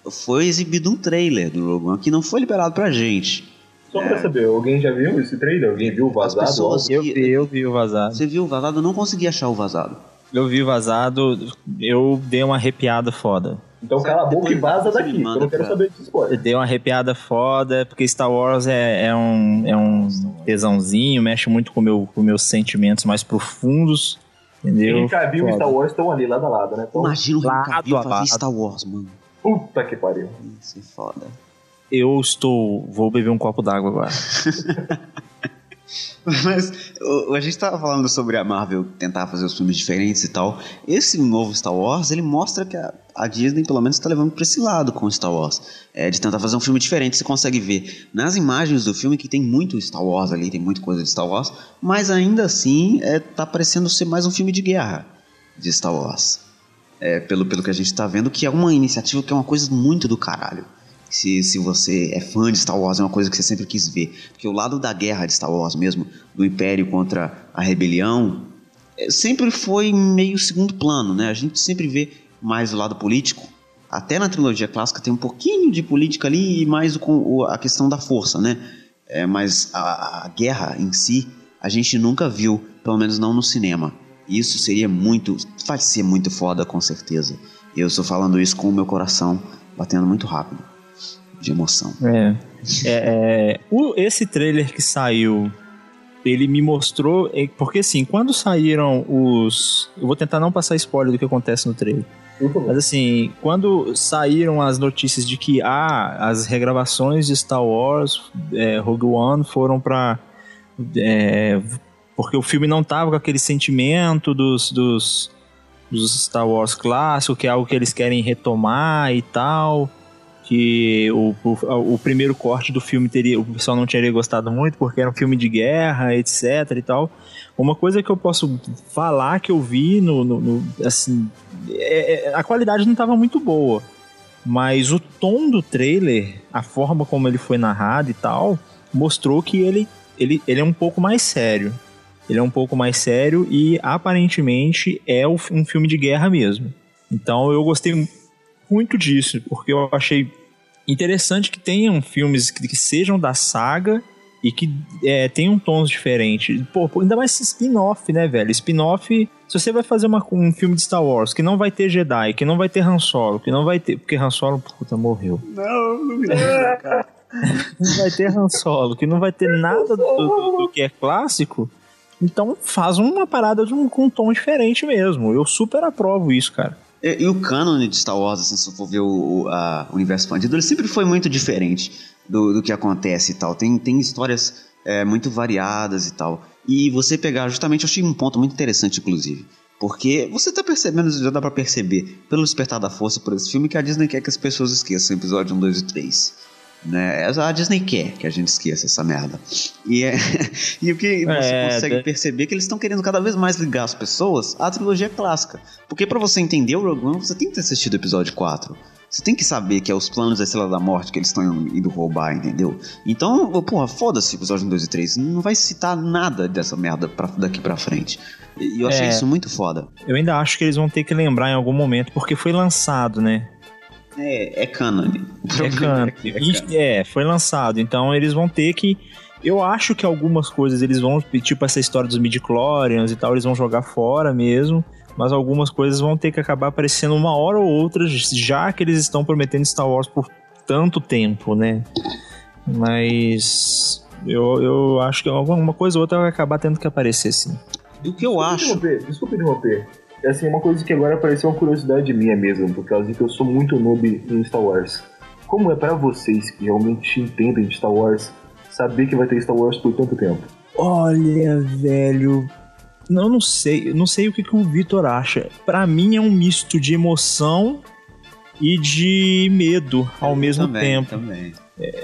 foi exibido um trailer do Rogue One que não foi liberado pra gente. Só pra saber, alguém já viu esse trailer? Alguém viu o As vazado? pessoas Eu vi, eu vi o vazado. Você viu o vazado? Eu não consegui achar o vazado. Eu vi o vazado, eu dei uma arrepiada foda. Então cala a boca e vaza daqui, me eu manda não quero pra- saber Eu spoiler. dei uma arrepiada foda, porque Star Wars é, é um, é um tesãozinho, mexe muito com meu, com meus sentimentos mais profundos, entendeu? Henry Cavill e. Star Wars estão ali, lado a lado, né? Então, Imagina o Henry Cavill fazer lado. Star Wars, mano. puta que pariu. Isso é foda. Eu estou. Vou beber um copo d'água agora. Mas o- a gente tava falando sobre a Marvel tentar fazer os filmes diferentes e tal. Esse novo Star Wars, ele mostra que a, a Disney pelo menos tá levando pra esse lado com o Star Wars. É, de tentar fazer um filme diferente. Você consegue ver nas imagens do filme que tem muito Star Wars ali, tem muita coisa de Star Wars. Mas ainda assim, é, tá parecendo ser mais um filme de guerra de Star Wars. é, pelo, pelo que a gente tá vendo, que é uma iniciativa que é uma coisa muito do caralho. Se, se você é fã de Star Wars, é uma coisa que você sempre quis ver. Porque o lado da guerra de Star Wars mesmo, do Império contra a rebelião, é, sempre foi meio segundo plano, né? A gente sempre vê mais o lado político. Até na trilogia clássica tem um pouquinho de política ali e mais o, o, a questão da força, né? É, mas a, a guerra em si, a gente nunca viu, pelo menos não no cinema. Isso seria muito. Vai ser muito foda, com certeza. Eu estou falando isso com o meu coração batendo muito rápido. De emoção. É. é, é o, esse trailer que saiu, ele me mostrou. é, Porque assim, quando saíram os. Eu vou tentar não passar spoiler do que acontece no trailer. Mas assim, quando saíram as notícias de que ah, as regravações de Star Wars é, Rogue One foram pra. é, porque o filme não tava com aquele sentimento dos, dos, dos Star Wars clássicos, que é algo que eles querem retomar e tal. Que o, o, o primeiro corte do filme teria, o pessoal não teria gostado muito, porque era um filme de guerra, etc e tal. Uma coisa que eu posso falar que eu vi no. no- no- assim, é- é- a qualidade não estava muito boa. Mas o tom do trailer, a forma como ele foi narrado e tal, mostrou que ele, ele, ele é um pouco mais sério. Ele é um pouco mais sério e aparentemente é um filme de guerra mesmo. Então eu gostei muito disso, porque eu achei interessante que tenham filmes que, que sejam da saga e que é, tenham tons diferentes. Pô, ainda mais spin-off, né, velho? Spin-off, se você vai fazer uma- um filme de Star Wars que não vai ter Jedi, que não vai ter Han Solo, que não vai ter. Porque Han Solo, puta, morreu. Não, não me Não vai ter Han Solo, que não vai ter nada do, do- do que é clássico. Então faz uma parada de um, com um tom diferente mesmo. Eu super aprovo isso, cara. E, e o cânone de Star Wars, assim, se for ver o, o a- o universo expandido, ele sempre foi muito diferente do, do que acontece e tal. Tem, tem histórias é, muito variadas e tal. E você pegar, justamente, eu achei um ponto muito interessante, inclusive. Porque você tá percebendo, já dá pra perceber, pelo Despertar da Força por esse filme, que a Disney quer que as pessoas esqueçam episódio 1, 2 e 3. Né? A Disney quer que a gente esqueça essa merda. E, é, e o que você É, consegue de- perceber é que eles estão querendo cada vez mais ligar as pessoas à trilogia clássica. Porque pra você entender o Rogue One, você tem que ter assistido o episódio 4. Você tem que saber que é os planos da Estrela da Morte que eles estão indo roubar, entendeu? Então, porra, foda-se o episódio 1, 2 e 3. Não vai citar nada dessa merda pra- daqui pra frente. E eu achei É. isso muito foda. Eu ainda acho que eles vão ter que lembrar em algum momento, porque foi lançado, né? É, é cânone. É é que é cânone. É, foi lançado. Então eles vão ter que. Eu acho que algumas coisas eles vão, tipo essa história dos midi-chlorians e tal, eles vão jogar fora mesmo. Mas algumas coisas vão ter que acabar aparecendo uma hora ou outra, já que eles estão prometendo Star Wars por tanto tempo, né? Mas. Eu, eu acho que alguma coisa ou outra vai acabar tendo que aparecer, sim. E o que eu acho. Interromper, Desculpa interromper. É assim, uma coisa que agora apareceu uma curiosidade minha mesmo, por causa de que eu sou muito noob em Star Wars. Como é pra vocês que realmente entendem de Star Wars saber que vai ter Star Wars por tanto tempo? Olha, velho. Não, não sei. Não sei o que, que o Vitor acha. Pra mim é um misto de emoção e de medo ao mesmo também, tempo. Também.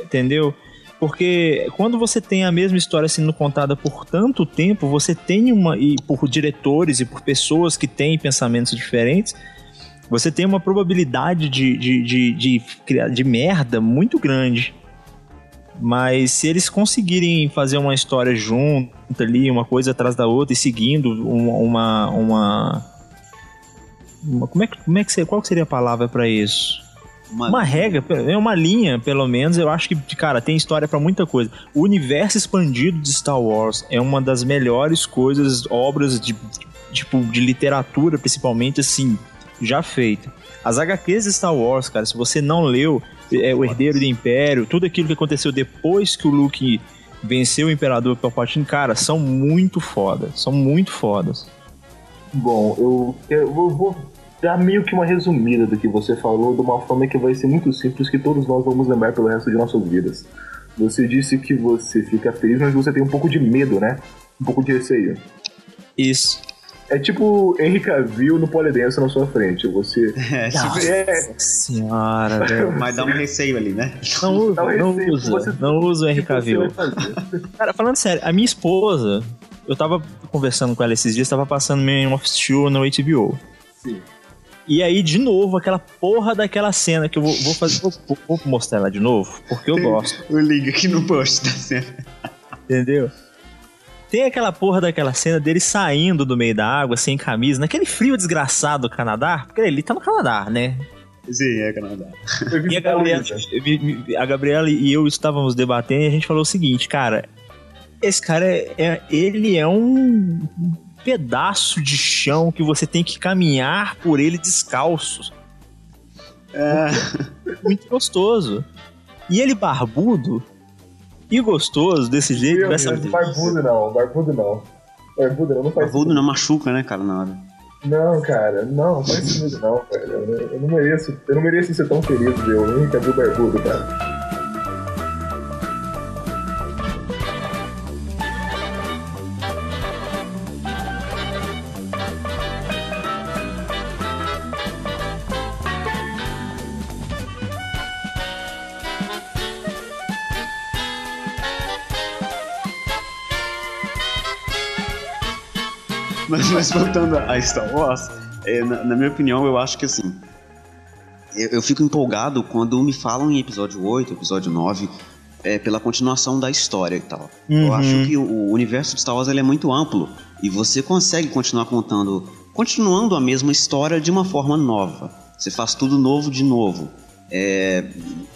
Entendeu? Porque quando você tem a mesma história sendo contada por tanto tempo, você tem uma. E por diretores e por pessoas que têm pensamentos diferentes, você tem uma probabilidade de, de, de, de, de merda muito grande. Mas se eles conseguirem fazer uma história junto ali, uma coisa atrás da outra e seguindo uma. uma, uma- uma- como é que, como é que seria, qual seria a palavra pra isso? Uma regra, é uma linha, pelo menos, eu acho que, cara, tem história pra muita coisa. O universo expandido de Star Wars é uma das melhores coisas, obras de, tipo, de literatura, principalmente, assim, já feita. As HQs de Star Wars, cara, se você não leu, é, o Herdeiro do Império, tudo aquilo que aconteceu depois que o Luke venceu o Imperador Palpatine, cara, são muito fodas, são muito fodas. Bom, eu, eu vou dar meio que uma resumida do que você falou, de uma forma que vai ser muito simples, que todos nós vamos lembrar pelo resto de nossas vidas. Você disse que você fica feliz, mas você tem um pouco de medo, né? Um pouco de receio. Isso. É tipo Henry Cavill no polidense na sua frente. Você. É, É, Senhora, velho. Mas dá um receio ali, né? Não usa, um não usa, você- não usa o Henry Cavill. Cara, falando sério, a minha esposa, eu tava conversando com ela esses dias, tava passando meio em um office show no HBO. Sim. E aí, de novo, aquela porra daquela cena que eu vou, vou fazer. Vou, vou mostrar ela de novo, porque eu gosto. O link aqui no post da cena. Entendeu? Tem aquela porra daquela cena dele saindo do meio da água, sem camisa, naquele frio desgraçado do Canadá, porque ele tá no Canadá, né? Sim, é Canadá. Eu E a Gabriela, a Gabriela e eu estávamos debatendo e a gente falou o seguinte, cara, esse cara é, é- ele é um pedaço de chão que você tem que caminhar por ele descalço. É. Muito gostoso. E ele barbudo e gostoso desse jeito, Meu dessa Deus, barbudo não, barbudo não. Barbudo não, não faz Barbudo não machuca, né, cara, na hora. Não, cara, não, não faz isso não, cara. Eu, eu não mereço, eu não mereço ser tão feliz, eu nunca vi o barbudo, cara. Mas, voltando a Star Wars, é, na, na minha opinião, eu acho que assim. Eu, eu fico empolgado quando me falam em episódio 8, episódio 9, é, pela continuação da história e tal. Eu Uhum. acho que o, o universo de Star Wars é muito amplo e você consegue continuar contando, continuando a mesma história de uma forma nova. Você faz tudo novo de novo. É,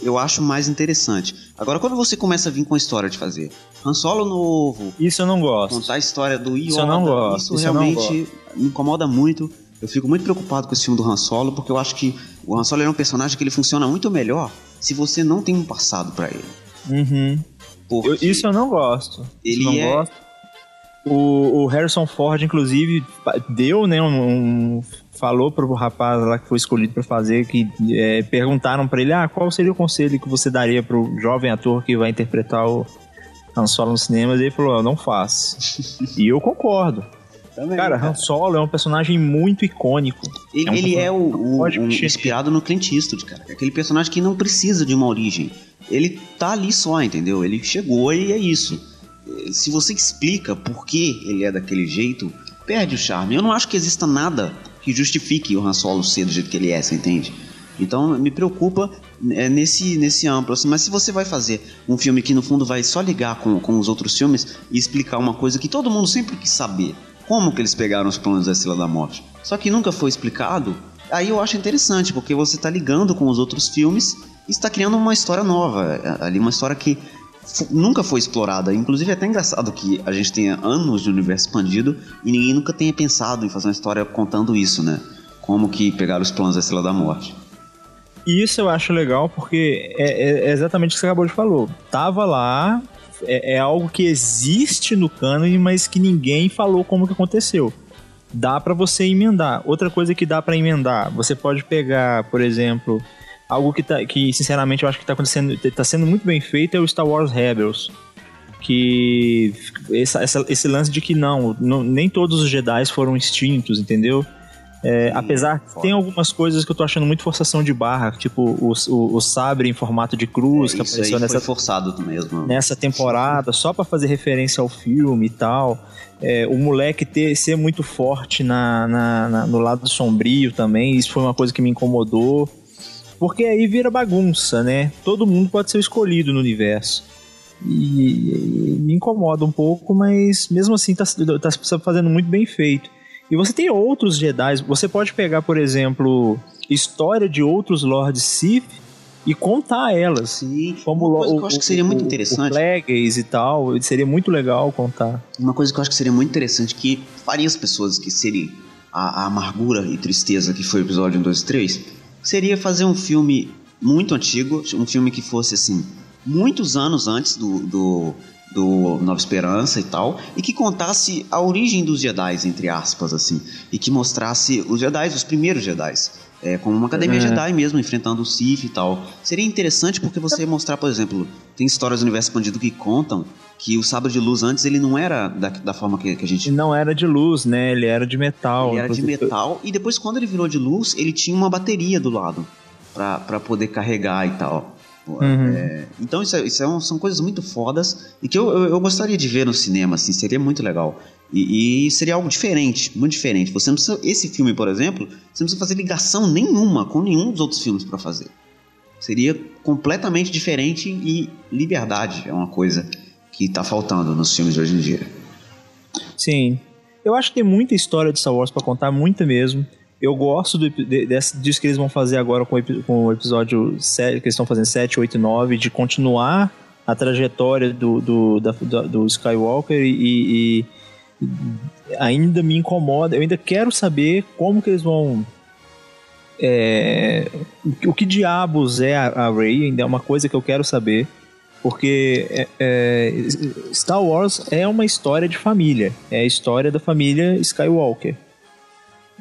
eu acho mais interessante. Agora, quando você começa a vir com a história de fazer Han Solo novo, Isso eu não gosto. contar a história do Yoda. Isso eu não gosto, Isso isso realmente me incomoda muito. Eu fico muito preocupado com esse filme do Han Solo, porque eu acho que o Han Solo é um personagem que ele funciona muito melhor se você não tem um passado pra ele. Uhum. Eu- isso eu não gosto. Ele não é- gosto. O, o Harrison Ford, inclusive, deu, né, um, um- falou pro rapaz lá que foi escolhido pra fazer, que é, perguntaram pra ele, ah, qual seria o conselho que você daria pro jovem ator que vai interpretar o Han Solo nos cinemas? E ele falou, "Ah, não faz. e eu concordo. Também, Cara, Han Solo é um personagem muito icônico. Ele, é um ele é o, o- um- inspirado no Clint Eastwood, cara. É Aquele personagem que não precisa de uma origem. Ele tá ali só, entendeu? Ele chegou e é isso. Eh, Se você explica por que ele é daquele jeito, perde o charme. Eu não acho que exista nada que justifique o Han Solo ser do jeito que ele é, você entende? Então me preocupa é, nesse, nesse amplo. assim. mas se você vai fazer um filme que no fundo vai só ligar com, com os outros filmes e explicar uma coisa que todo mundo sempre quis saber, como que eles pegaram os planos da Estrela da Morte, só que nunca foi explicado, aí eu acho interessante, porque você está ligando com os outros filmes e está criando uma história nova, é, ali uma história que nunca foi explorada. Inclusive é até engraçado que a gente tenha anos de universo expandido e ninguém nunca tenha pensado em fazer uma história contando isso, né? Como que pegaram os planos da Estrela da Morte. Isso eu acho legal porque é, é exatamente o que você acabou de falar. Tava lá, é, é algo que existe no cânone, mas que ninguém falou como que aconteceu. Dá pra você emendar. Outra coisa que dá pra emendar, você pode pegar, por exemplo, algo que, tá, que sinceramente eu acho que tá acontecendo, tá sendo muito bem feito é o Star Wars Rebels. Que essa- essa- esse lance de que não, não- nem todos os Jedi foram extintos, entendeu? É, apesar que tem algumas coisas que eu tô achando muito forçação de barra, tipo o, o, o sabre em formato de cruz que É, aí apareceu nessa, forçado mesmo. nessa temporada, só pra fazer referência ao filme e tal. É, o moleque ter, ser muito forte na, na- na- no lado sombrio também, isso foi uma coisa que me incomodou. Porque aí vira bagunça, né? Todo mundo pode ser escolhido no universo. E, me incomoda um pouco, mas mesmo assim tá, tá fazendo muito bem feito. E você tem outros Jedi, você pode pegar, por exemplo, história de outros Lords Sith e contar elas. Sim, Como uma coisa o- que eu acho que seria muito interessante. Plagueis e tal, seria muito legal contar. Uma coisa que eu acho que seria muito interessante que faria as pessoas que serem a, a amargura e tristeza que foi o episódio 1, 2 e 3, seria fazer um filme muito antigo, um filme que fosse assim, muitos anos antes do, do, do Nova Esperança e tal, e que contasse a origem dos Jedi, entre aspas, assim, e que mostrasse os Jedi, os primeiros Jedi. É, como uma academia Uhum. Jedi mesmo, enfrentando o Sith e tal. Seria interessante porque você mostrar, por exemplo, tem histórias do universo expandido que contam que o sabre de luz antes ele não era da, da forma que, que a gente não era de luz, né? Ele era de metal. ele era de metal e depois quando ele virou de luz, ele tinha uma bateria do lado pra poder carregar e tal. É, então isso, é- isso é um- são coisas muito fodas e que eu, eu, eu gostaria de ver no cinema, assim, seria muito legal. E, e seria algo diferente, muito diferente. Você não precisa, esse filme, por exemplo, você não precisa fazer ligação nenhuma com nenhum dos outros filmes pra fazer. Seria completamente diferente e liberdade é uma coisa que tá faltando nos filmes de hoje em dia. Sim. Eu acho que tem muita história de Star Wars pra contar, muita mesmo. Eu gosto do, de- desse- disso que eles vão fazer agora com com o episódio 7, que eles estão fazendo 7, 8 e 9, de continuar a trajetória do, do, da- do Skywalker e, e- ainda me incomoda. Eu ainda quero saber como que eles vão. é, o que diabos é a, a Rey, ainda é uma coisa que eu quero saber. Porque é, é, Star Wars é uma história de família. É a história da família Skywalker.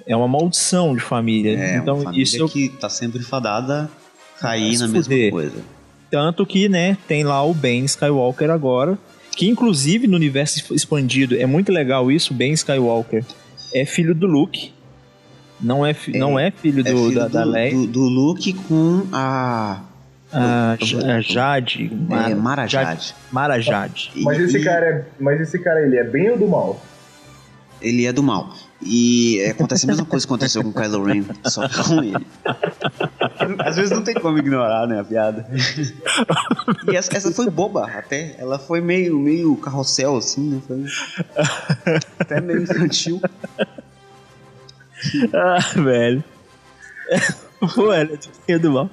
É uma maldição de família. É então, uma família isso eu- que tá sempre fadada cair na mesma fuder. coisa. Tanto que, né, tem lá o Ben Skywalker agora, que inclusive no universo expandido é muito legal isso, Ben Skywalker é filho do Luke. Não é, fi- não é filho, É do, filho da, da do, Leia. do, do Luke com a a, a Jade. é, Mara Jade. Mara Jade. Mas esse cara é. Mas esse cara ele é bem ou do mal? Ele é do mal. E é, acontece a mesma coisa que aconteceu com o Kylo Ren, só com ele. Às vezes não tem como ignorar, né, a piada. E essa, essa foi boba, até. Ela foi meio, meio carrossel, assim, né? Foi até meio infantil. Ah, velho. Pô, era do do mal.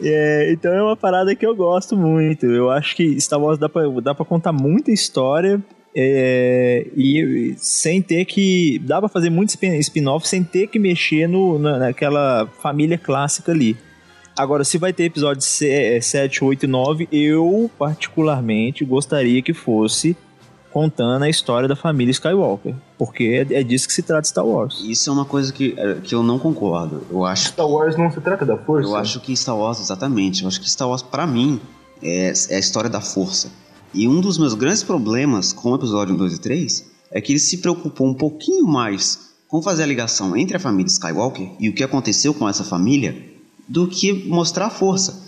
É, então é uma parada que eu gosto muito. Eu acho que Star Wars dá pra, dá pra contar muita história é, e, sem ter que. Dá pra fazer muito spin- spin-off sem ter que mexer no, na- naquela família clássica ali. Agora, se vai ter episódio 7, 8 e 9, eu particularmente gostaria que fosse contando a história da família Skywalker. Porque é, é disso que se trata Star Wars. Isso é uma coisa que, é, que eu não concordo. Eu acho Star Wars não se trata da força? Eu acho que Star Wars, exatamente, eu acho que Star Wars, pra mim, é, é a história da força. E um dos meus grandes problemas com o episódio 1, 2 e 3 é que ele se preocupou um pouquinho mais com fazer a ligação entre a família Skywalker e o que aconteceu com essa família do que mostrar a força.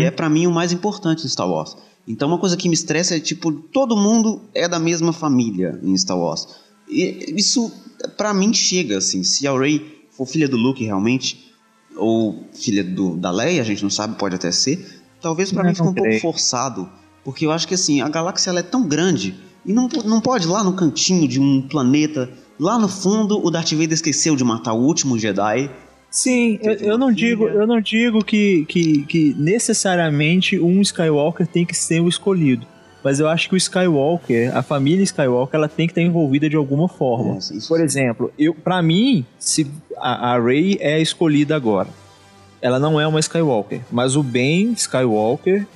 E é pra mim o mais importante em Star Wars. Então uma coisa que me estressa é tipo, todo mundo é da mesma família em Star Wars. E isso pra mim chega assim, se a Rey for filha do Luke realmente, ou filha do, da Leia, a gente não sabe, pode até ser. Talvez pra Não, mim fique um pouco forçado, porque eu acho que assim, a galáxia ela é tão grande e não, não pode lá no cantinho de um planeta, lá no fundo, o Darth Vader esqueceu de matar o último Jedi. Sim, eu, eu não digo, filha. eu não digo que, que, que necessariamente um Skywalker tem que ser o escolhido. Mas eu acho que o Skywalker, a família Skywalker, ela tem que estar envolvida de alguma forma. Isso Por exemplo, eu, para mim, se a, a Rey é escolhida agora, ela não é uma Skywalker, mas o Ben Skywalker,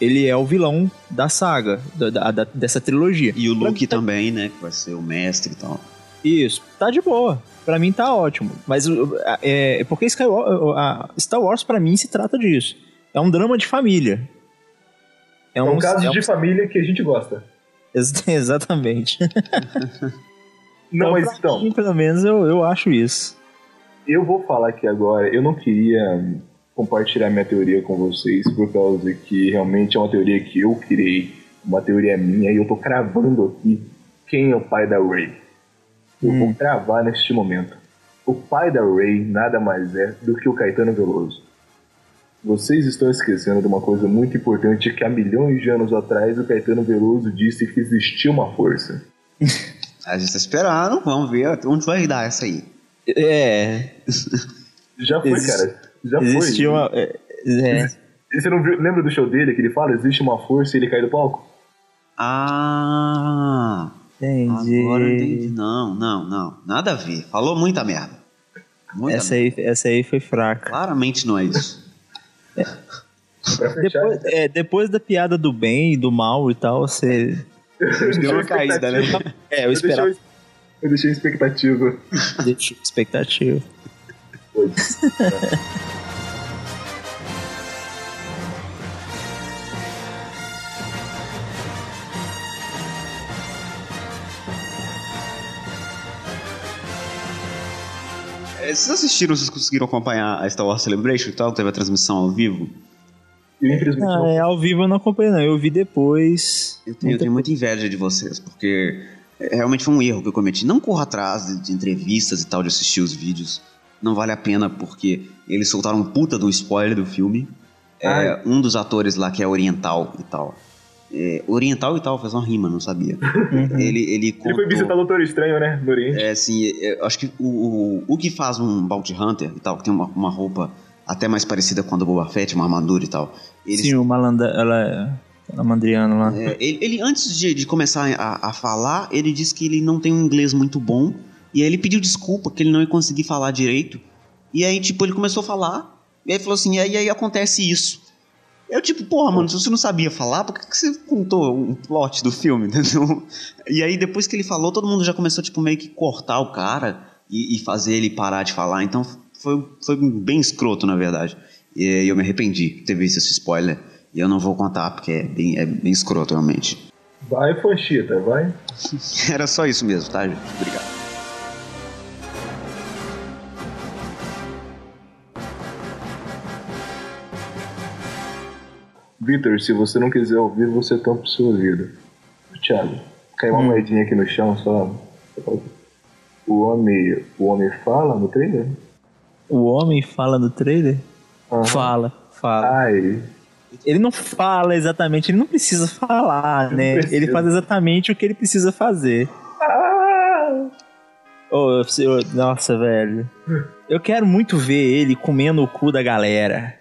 ele é o vilão da saga, da, da- da- dessa trilogia. E o Luke tá- também, né? Que vai ser o mestre e tal. Isso, tá de boa. Pra mim tá ótimo. Mas uh, é, porque Skywalker, Star Wars pra mim se trata disso. É um drama de família. É um caso é de família que a gente gosta. Ex- Exatamente. Não, mas pra então, mim, pelo menos eu, eu acho isso. eu vou falar aqui agora. Eu não queria compartilhar minha teoria com vocês, por causa que realmente é uma teoria que eu criei, uma teoria minha, e eu tô cravando aqui quem é o pai da Rey. Eu vou cravar neste momento. O pai da Rey nada mais é do que o Caetano Veloso. Vocês estão esquecendo de uma coisa muito importante que há milhões de anos atrás o Caetano Veloso disse que existia uma força. A gente tá esperando, vamos ver onde vai dar essa aí. É. Já foi, Existe- cara. Já Existia foi. uma. É, é. E Você não viu, lembra do show dele que ele fala? Existe uma força e ele cai do palco? Ah, entendi. agora eu entendi. Não, não, não. Nada a ver. Falou muita merda. Muita Essa aí, essa aí foi fraca. Claramente não é isso. Fechar. Depois, é, depois da piada do bem e do mal e tal, você. Deu uma caída, né? É, eu Eu esperava. deixei, eu deixei expectativa. Deixa expectativa. Foi. É, Vocês assistiram, vocês conseguiram acompanhar a Star Wars Celebration e tal? Teve a transmissão ao vivo? Eu infelizmente Ah, não. é, ao vivo eu não acompanhei, não. Eu vi depois. Eu tenho, eu tenho muita inveja de vocês, porque é, realmente foi um erro que eu cometi. Não corra atrás de, de entrevistas e tal, de assistir os vídeos. Não vale a pena, porque eles soltaram um puta do spoiler do filme. É, um dos atores lá que é oriental e tal. É, oriental e tal, fez uma rima, não sabia. Ele, ele Ele contou... foi visitar o Doutor Estranho, né? No Oriente. É, assim, é, acho que o, o, o que faz um Bounty Hunter e tal, que tem uma, uma roupa até mais parecida com a do Boba Fett, uma armadura e tal. Ele, Sim, o Malanda, ela é Mandriano lá. é, ele, ele, antes de, de começar a, a falar, ele disse que ele não tem um inglês muito bom. E aí ele pediu desculpa, que ele não ia conseguir falar direito. E aí, tipo, ele começou a falar. E aí falou assim, e aí, aí acontece isso. Eu, tipo, porra, mano, se você não sabia falar, por que, que você contou um plot do filme, entendeu? E aí, depois que ele falou, todo mundo já começou, tipo, meio que cortar o cara e, e fazer ele parar de falar. Então, foi, foi bem escroto, na verdade. E eu me arrependi de ter visto esse spoiler. E eu não vou contar, porque é bem, é bem escroto, realmente. Vai, Fanchita, vai. Era só isso mesmo, tá, gente? Obrigado. Vitor, se você não quiser ouvir, você tampa o seu ouvido. Thiago, caiu uma moedinha aqui no chão só. O homem, o homem fala no trailer? O homem fala no trailer? Aham. Fala, fala. Ai, Ele não fala exatamente, ele não precisa falar, né? precisa. Ele faz exatamente o que ele precisa fazer. Ô, eu- eu- nossa, velho. Eu quero muito ver ele comendo o cu da galera.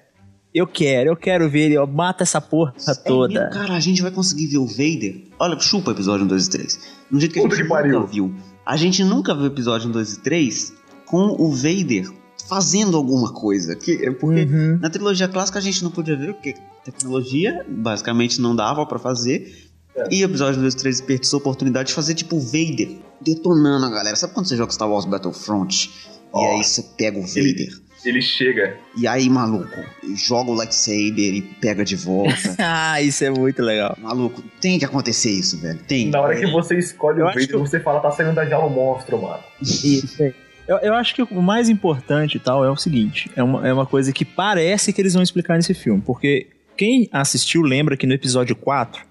Eu quero, eu quero ver ele, ó, mata essa porra É toda. mesmo, cara, a gente vai conseguir ver o Vader. Olha, chupa o episódio 1, 2 e 3. No jeito que a gente que pariu. nunca viu. A gente nunca viu o episódio 1, 2 e 3 com o Vader fazendo alguma coisa. Que, é porque Uhum. na trilogia clássica a gente não podia ver, porque tecnologia basicamente não dava pra fazer. E o episódio 2 e 3 desperdiçou a oportunidade de fazer tipo o Vader detonando a galera. Sabe quando você joga Star Wars Battlefront? E aí você pega o Vader. Ele chega. E aí, maluco, joga o lightsaber e pega de volta. Ah, isso é muito legal. Maluco, tem que acontecer isso, velho. Tem. Na hora que você escolhe Eu o Vader, que- você fala, tá saindo da jaula o monstro, mano. Isso. Eu, eu acho que o mais importante e tal é o seguinte: é uma, é uma coisa que parece que eles vão explicar nesse filme. Porque quem assistiu lembra que no episódio 4,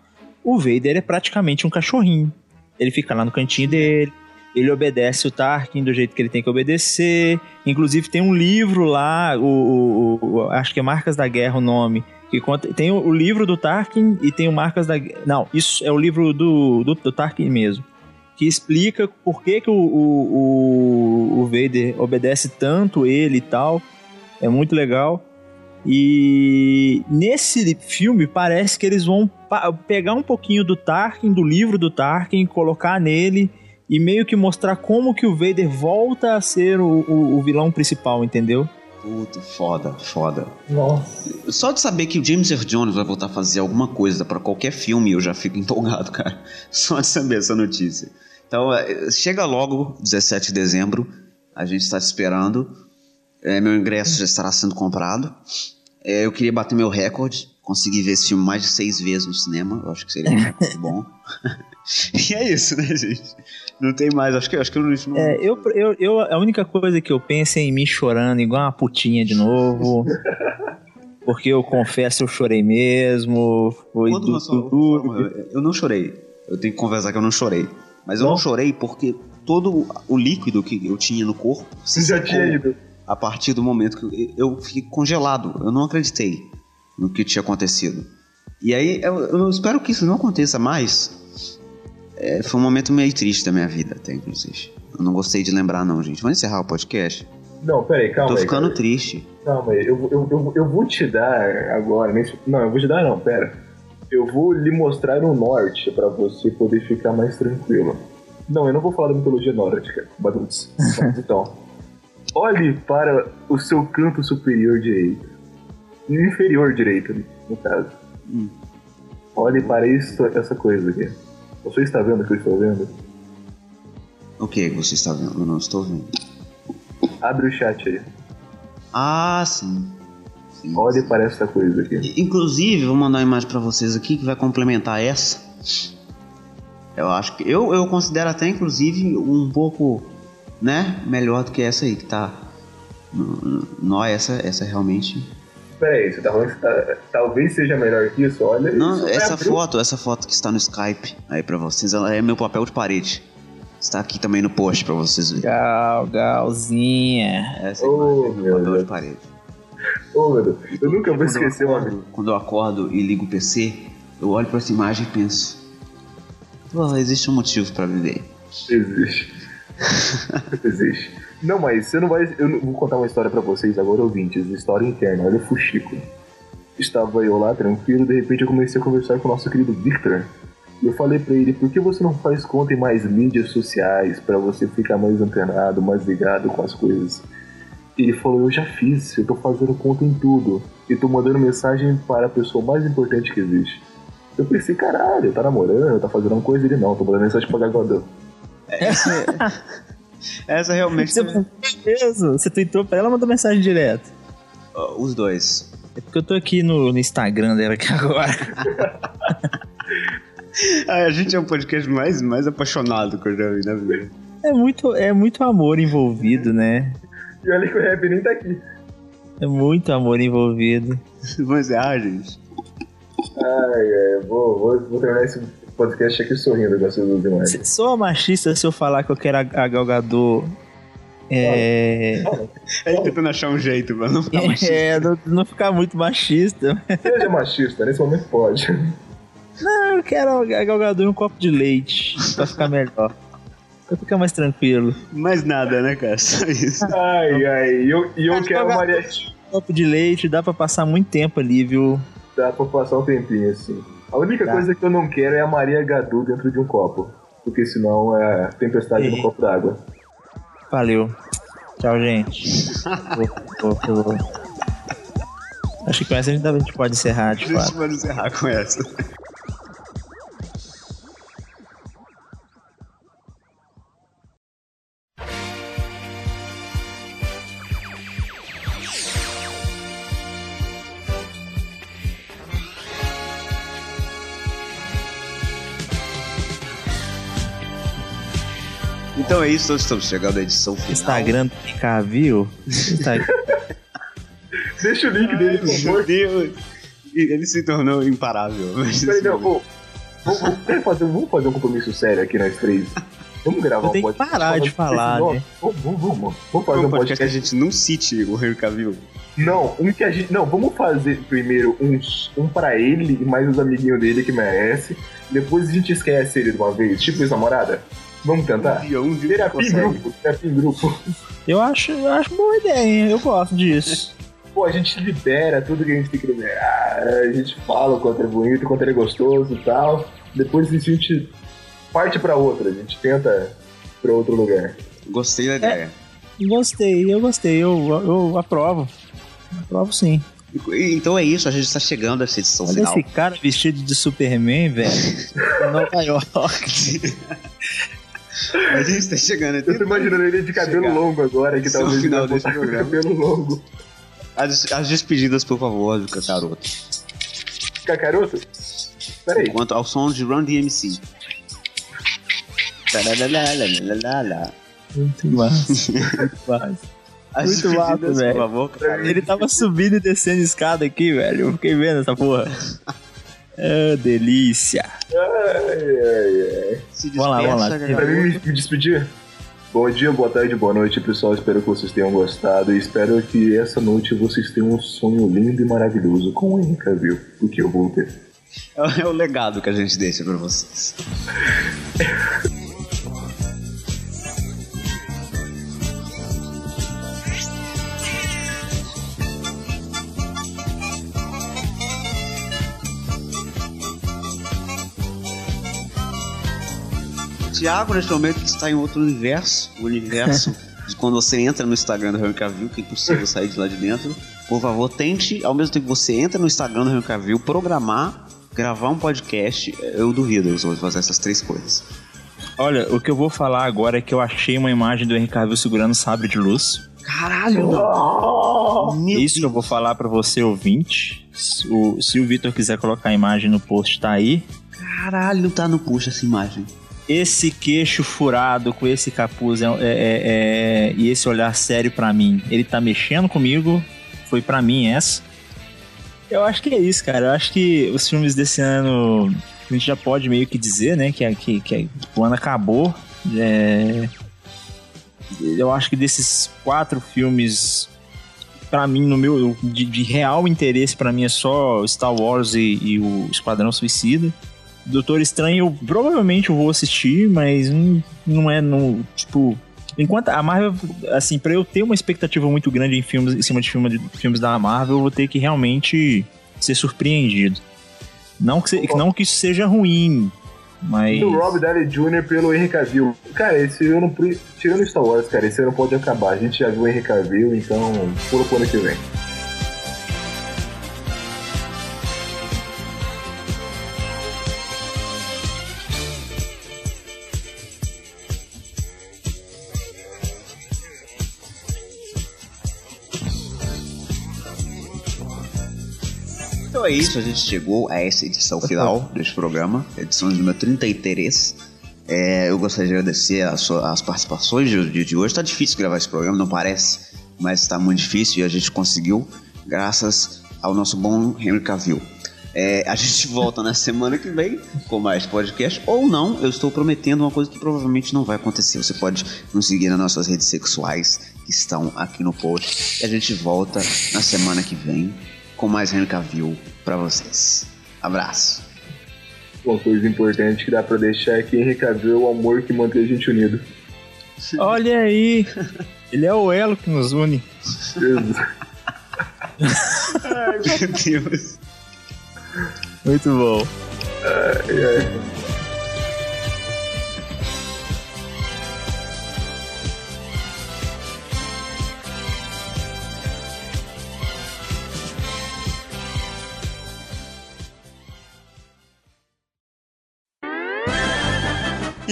o Vader é praticamente um cachorrinho. Ele fica lá no cantinho dele, ele obedece o Tarkin do jeito que ele tem que obedecer. Inclusive tem um livro lá, o, o- o- acho que é Marcas da Guerra o nome. Que conta, tem o, o livro do Tarkin e tem o Marcas da Guerra. Não, isso é o livro do, do, do Tarkin mesmo que explica por que, que o, o, o, Vader obedece tanto ele e tal. É muito legal. E nesse filme parece que eles vão pegar um pouquinho do Tarkin, do livro do Tarkin, colocar nele e meio que mostrar como que o Vader volta a ser o, o, o vilão principal, entendeu? Puta, foda, foda. Nossa. Só de saber que o James Earl Jones vai voltar a fazer alguma coisa pra qualquer filme, eu já fico empolgado, cara. Só de saber essa notícia. Então, é, chega logo, 17 de dezembro. A gente está te esperando. É, meu ingresso já estará sendo comprado. É, eu queria bater meu recorde. Consegui ver esse filme mais de seis vezes no cinema. Eu acho que seria um recorde bom. e é isso, né, gente? Não tem mais. Acho que, acho que eu não. É, eu, eu, eu, a única coisa que eu penso é em mim chorando igual uma putinha de novo. Porque eu confesso, eu chorei mesmo. Foi Quando du- du- duro. eu, não chorei. Eu tenho que conversar que eu não chorei. Mas eu não, chorei porque todo o líquido que eu tinha no corpo se Você já tinha ido. a partir do momento que eu eu fiquei congelado. Eu não acreditei no que tinha acontecido. E aí eu, eu espero que isso não aconteça mais. É, foi um momento meio triste da minha vida, até inclusive. Eu não gostei de lembrar, não, gente. Vamos encerrar o podcast? Não, peraí, calma Tô aí. ficando cara. triste. Calma aí, eu, eu, eu, eu vou te dar agora. Nesse... Não, eu vou te dar não, pera. Eu vou lhe mostrar o norte pra você poder ficar mais tranquilo. Não, eu não vou falar da mitologia nórdica, Baduns. Então, olhe para o seu canto superior direito. Inferior direito, no caso. Hum. Olhe para isso, essa coisa aqui. Você está vendo o que eu estou vendo? O que você está vendo? Eu não estou vendo. Abre o chat aí. Ah, sim. sim Olhe para essa coisa aqui. Inclusive, vou mandar uma imagem pra vocês aqui que vai complementar essa. Eu acho que eu, eu considero até inclusive um pouco, né, melhor do que essa aí que tá. Não, essa essa realmente. Peraí, você tá falando que tá- talvez seja melhor que isso? Olha Não, isso. essa foto, essa foto que está no Skype aí pra vocês, ela é meu papel de parede. Está aqui também no post pra vocês verem. Gal, galzinha. Essa Oh, imagem é meu meu papel Deus. de parede. Ô, meu Deus, eu nunca vou esquecer uma quando eu acordo e ligo o PC, eu olho pra essa imagem e penso: existe um motivo pra viver. Existe. Existe. Não, mas você não vai. Eu não- vou contar uma história pra vocês agora, ouvintes. História interna. Olha o fuxico. Estava eu lá tranquilo, de repente eu comecei a conversar com o nosso querido Victor. E eu falei pra ele: por que você não faz conta em mais mídias sociais pra você ficar mais antenado, mais ligado com as coisas? Ele falou: eu já fiz, eu tô fazendo conta em tudo. E tô mandando mensagem para a pessoa mais importante que existe. Eu pensei: caralho, tá namorando, tá fazendo uma coisa? Ele não, tô mandando mensagem pra Gagodão. Essa realmente. Você mesmo? Você tweetou pra ela ou mandou mensagem direto? Ó, Os dois. É porque eu tô aqui no, no Instagram dela aqui agora. Ah, a gente é um podcast mais, mais apaixonado que eu já vi na vida. É muito, é muito amor envolvido, né? E olha que o rap nem tá aqui. É muito amor envolvido. Vamos encerrar, gente? Ai, é, vou, vou, vou terminar esse podcast aqui sorrindo imagens. Se- Sou machista se eu falar que eu quero a, a Gal Gadot, É. Aí tentando achar um jeito pra não ficar machista. É, não, não ficar muito machista. Seja machista, nesse momento pode. Não, eu quero a Gal Gadot e um copo de leite pra ficar melhor. Pra ficar mais tranquilo. Mais nada, né, cara? Só isso. Ai, ai, e eu, eu Mas quero Maria. Copo de leite dá pra passar muito tempo ali, viu? Dá pra passar um tempinho assim. A única Tá. coisa que eu não quero é a Maria Gadu dentro de um copo. Porque senão é tempestade no Ih. copo d'água. Valeu. Tchau, gente. Vou- vou- vou- Acho que com essa a gente- pode encerrar, de A gente fato. vai encerrar com essa. É isso, nós estamos chegando à edição final. Instagram do PK, viu? Instagram. Deixa o link dele, por Meu favor. Deus! Ele se tornou imparável. Peraí, não, quero fazer, vamos fazer um compromisso sério aqui nós três. Vamos gravar um tenho que podcast. parar de falar, né? Vamos, vamos, vamos. Vamos fazer um podcast que a podcast. gente não cite o Henry Cavill. Não, um que a gente. Não, vamos fazer primeiro uns, um pra ele e mais os amiguinhos dele que merece. Depois a gente esquece ele de uma vez, tipo ex-namorada. Vamos tentar? dia, um dia Terapia em grupo, terapia em grupo. Eu acho, eu acho boa ideia, hein? Eu gosto disso. Pô, a gente libera tudo que a gente tem que liberar. A gente fala o quanto é bonito, o quanto ele é gostoso e tal. Depois a gente parte pra outra, a gente tenta pra outro lugar. Gostei da ideia. Gostei, eu gostei, eu, eu aprovo. Aprovo sim. Então é isso, a gente está chegando a essa edição Olha final. esse cara vestido de Superman, velho. Em Nova York. A gente está chegando. Eu tô imaginando ele de cabelo Chegar. longo agora, que Esse é o talvez final desse programa. cabelo longo. As, as despedidas, por favor, do Cacaroto. Cacaroto? Peraí. Quanto ao som de Run DMC. Muito massa. Muito massa. As Muito por velho. favor. Ele tava subindo e descendo escada aqui, velho. Eu fiquei vendo essa porra. É delícia. Ai, ai, ai. Se Vamos lá, vamos lá. despeça, Pra mim me despedir. Bom dia, boa tarde, boa noite, pessoal. Espero que vocês tenham gostado e espero que essa noite vocês tenham um sonho lindo e maravilhoso com o Henry Cavill, porque eu vou ter. É é o legado que a gente deixa pra vocês. Tiago, neste momento, está em outro universo. O universo de quando você entra no Instagram do Henry Cavill, que é impossível sair de lá de dentro. Por favor, tente, ao mesmo tempo que você entra no Instagram do Henry Cavill, programar, gravar um podcast. Eu duvido que você vai fazer essas três coisas. Olha, o que eu vou falar agora é que eu achei uma imagem do Henry Cavill segurando um sabre de luz. Caralho! Meu Isso que eu vou falar pra você, ouvinte. Se o, se o Vitor quiser colocar a imagem no post, tá aí. Caralho, não tá no push essa imagem. Esse queixo furado com esse capuz é, é- é- é- e esse olhar sério pra mim, ele tá mexendo comigo. Foi pra mim essa. Eu acho que é isso, cara. Eu acho que os filmes desse ano, a gente já pode meio que dizer, né, que, que, que o ano acabou. É... Eu acho que desses quatro filmes, pra mim, no meu de, de real interesse, pra mim é só Star Wars e, e o Esquadrão Suicida. Doutor Estranho, eu, provavelmente eu vou assistir, mas não, não é no. Tipo. Enquanto a Marvel, assim, pra eu ter uma expectativa muito grande em filmes, em cima de, filme, de filmes da Marvel, eu vou ter que realmente ser surpreendido. Não que, se- não que isso seja ruim, mas. Do Rob Downey Jr. pelo Henry Cavill. Cara, esse ano, tirando Star Wars, cara, esse ano pode acabar. A gente já viu o Henry Cavill, então pula pro ano que vem. Então é isso, a gente chegou a essa edição final deste programa, edição de número 33. É, eu gostaria de agradecer a sua- as participações do dia de hoje. Tá difícil gravar esse programa, não parece, mas tá muito difícil e a gente conseguiu, graças ao nosso bom Henry Cavill. É, a gente volta na semana que vem com mais podcast, ou não, eu estou prometendo uma coisa que provavelmente não vai acontecer. Você pode nos seguir nas nossas redes sexuais que estão aqui no post. E a gente volta na semana que vem com mais Henry Cavill pra vocês. Abraço. Uma coisa importante que dá pra deixar é que Henry Cavill é o amor que mantém a gente unido. Olha aí! Ele é o elo que nos une. Meu Deus. Muito bom.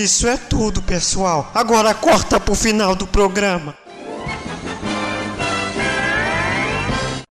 Isso é tudo, pessoal. Agora corta pro final do programa.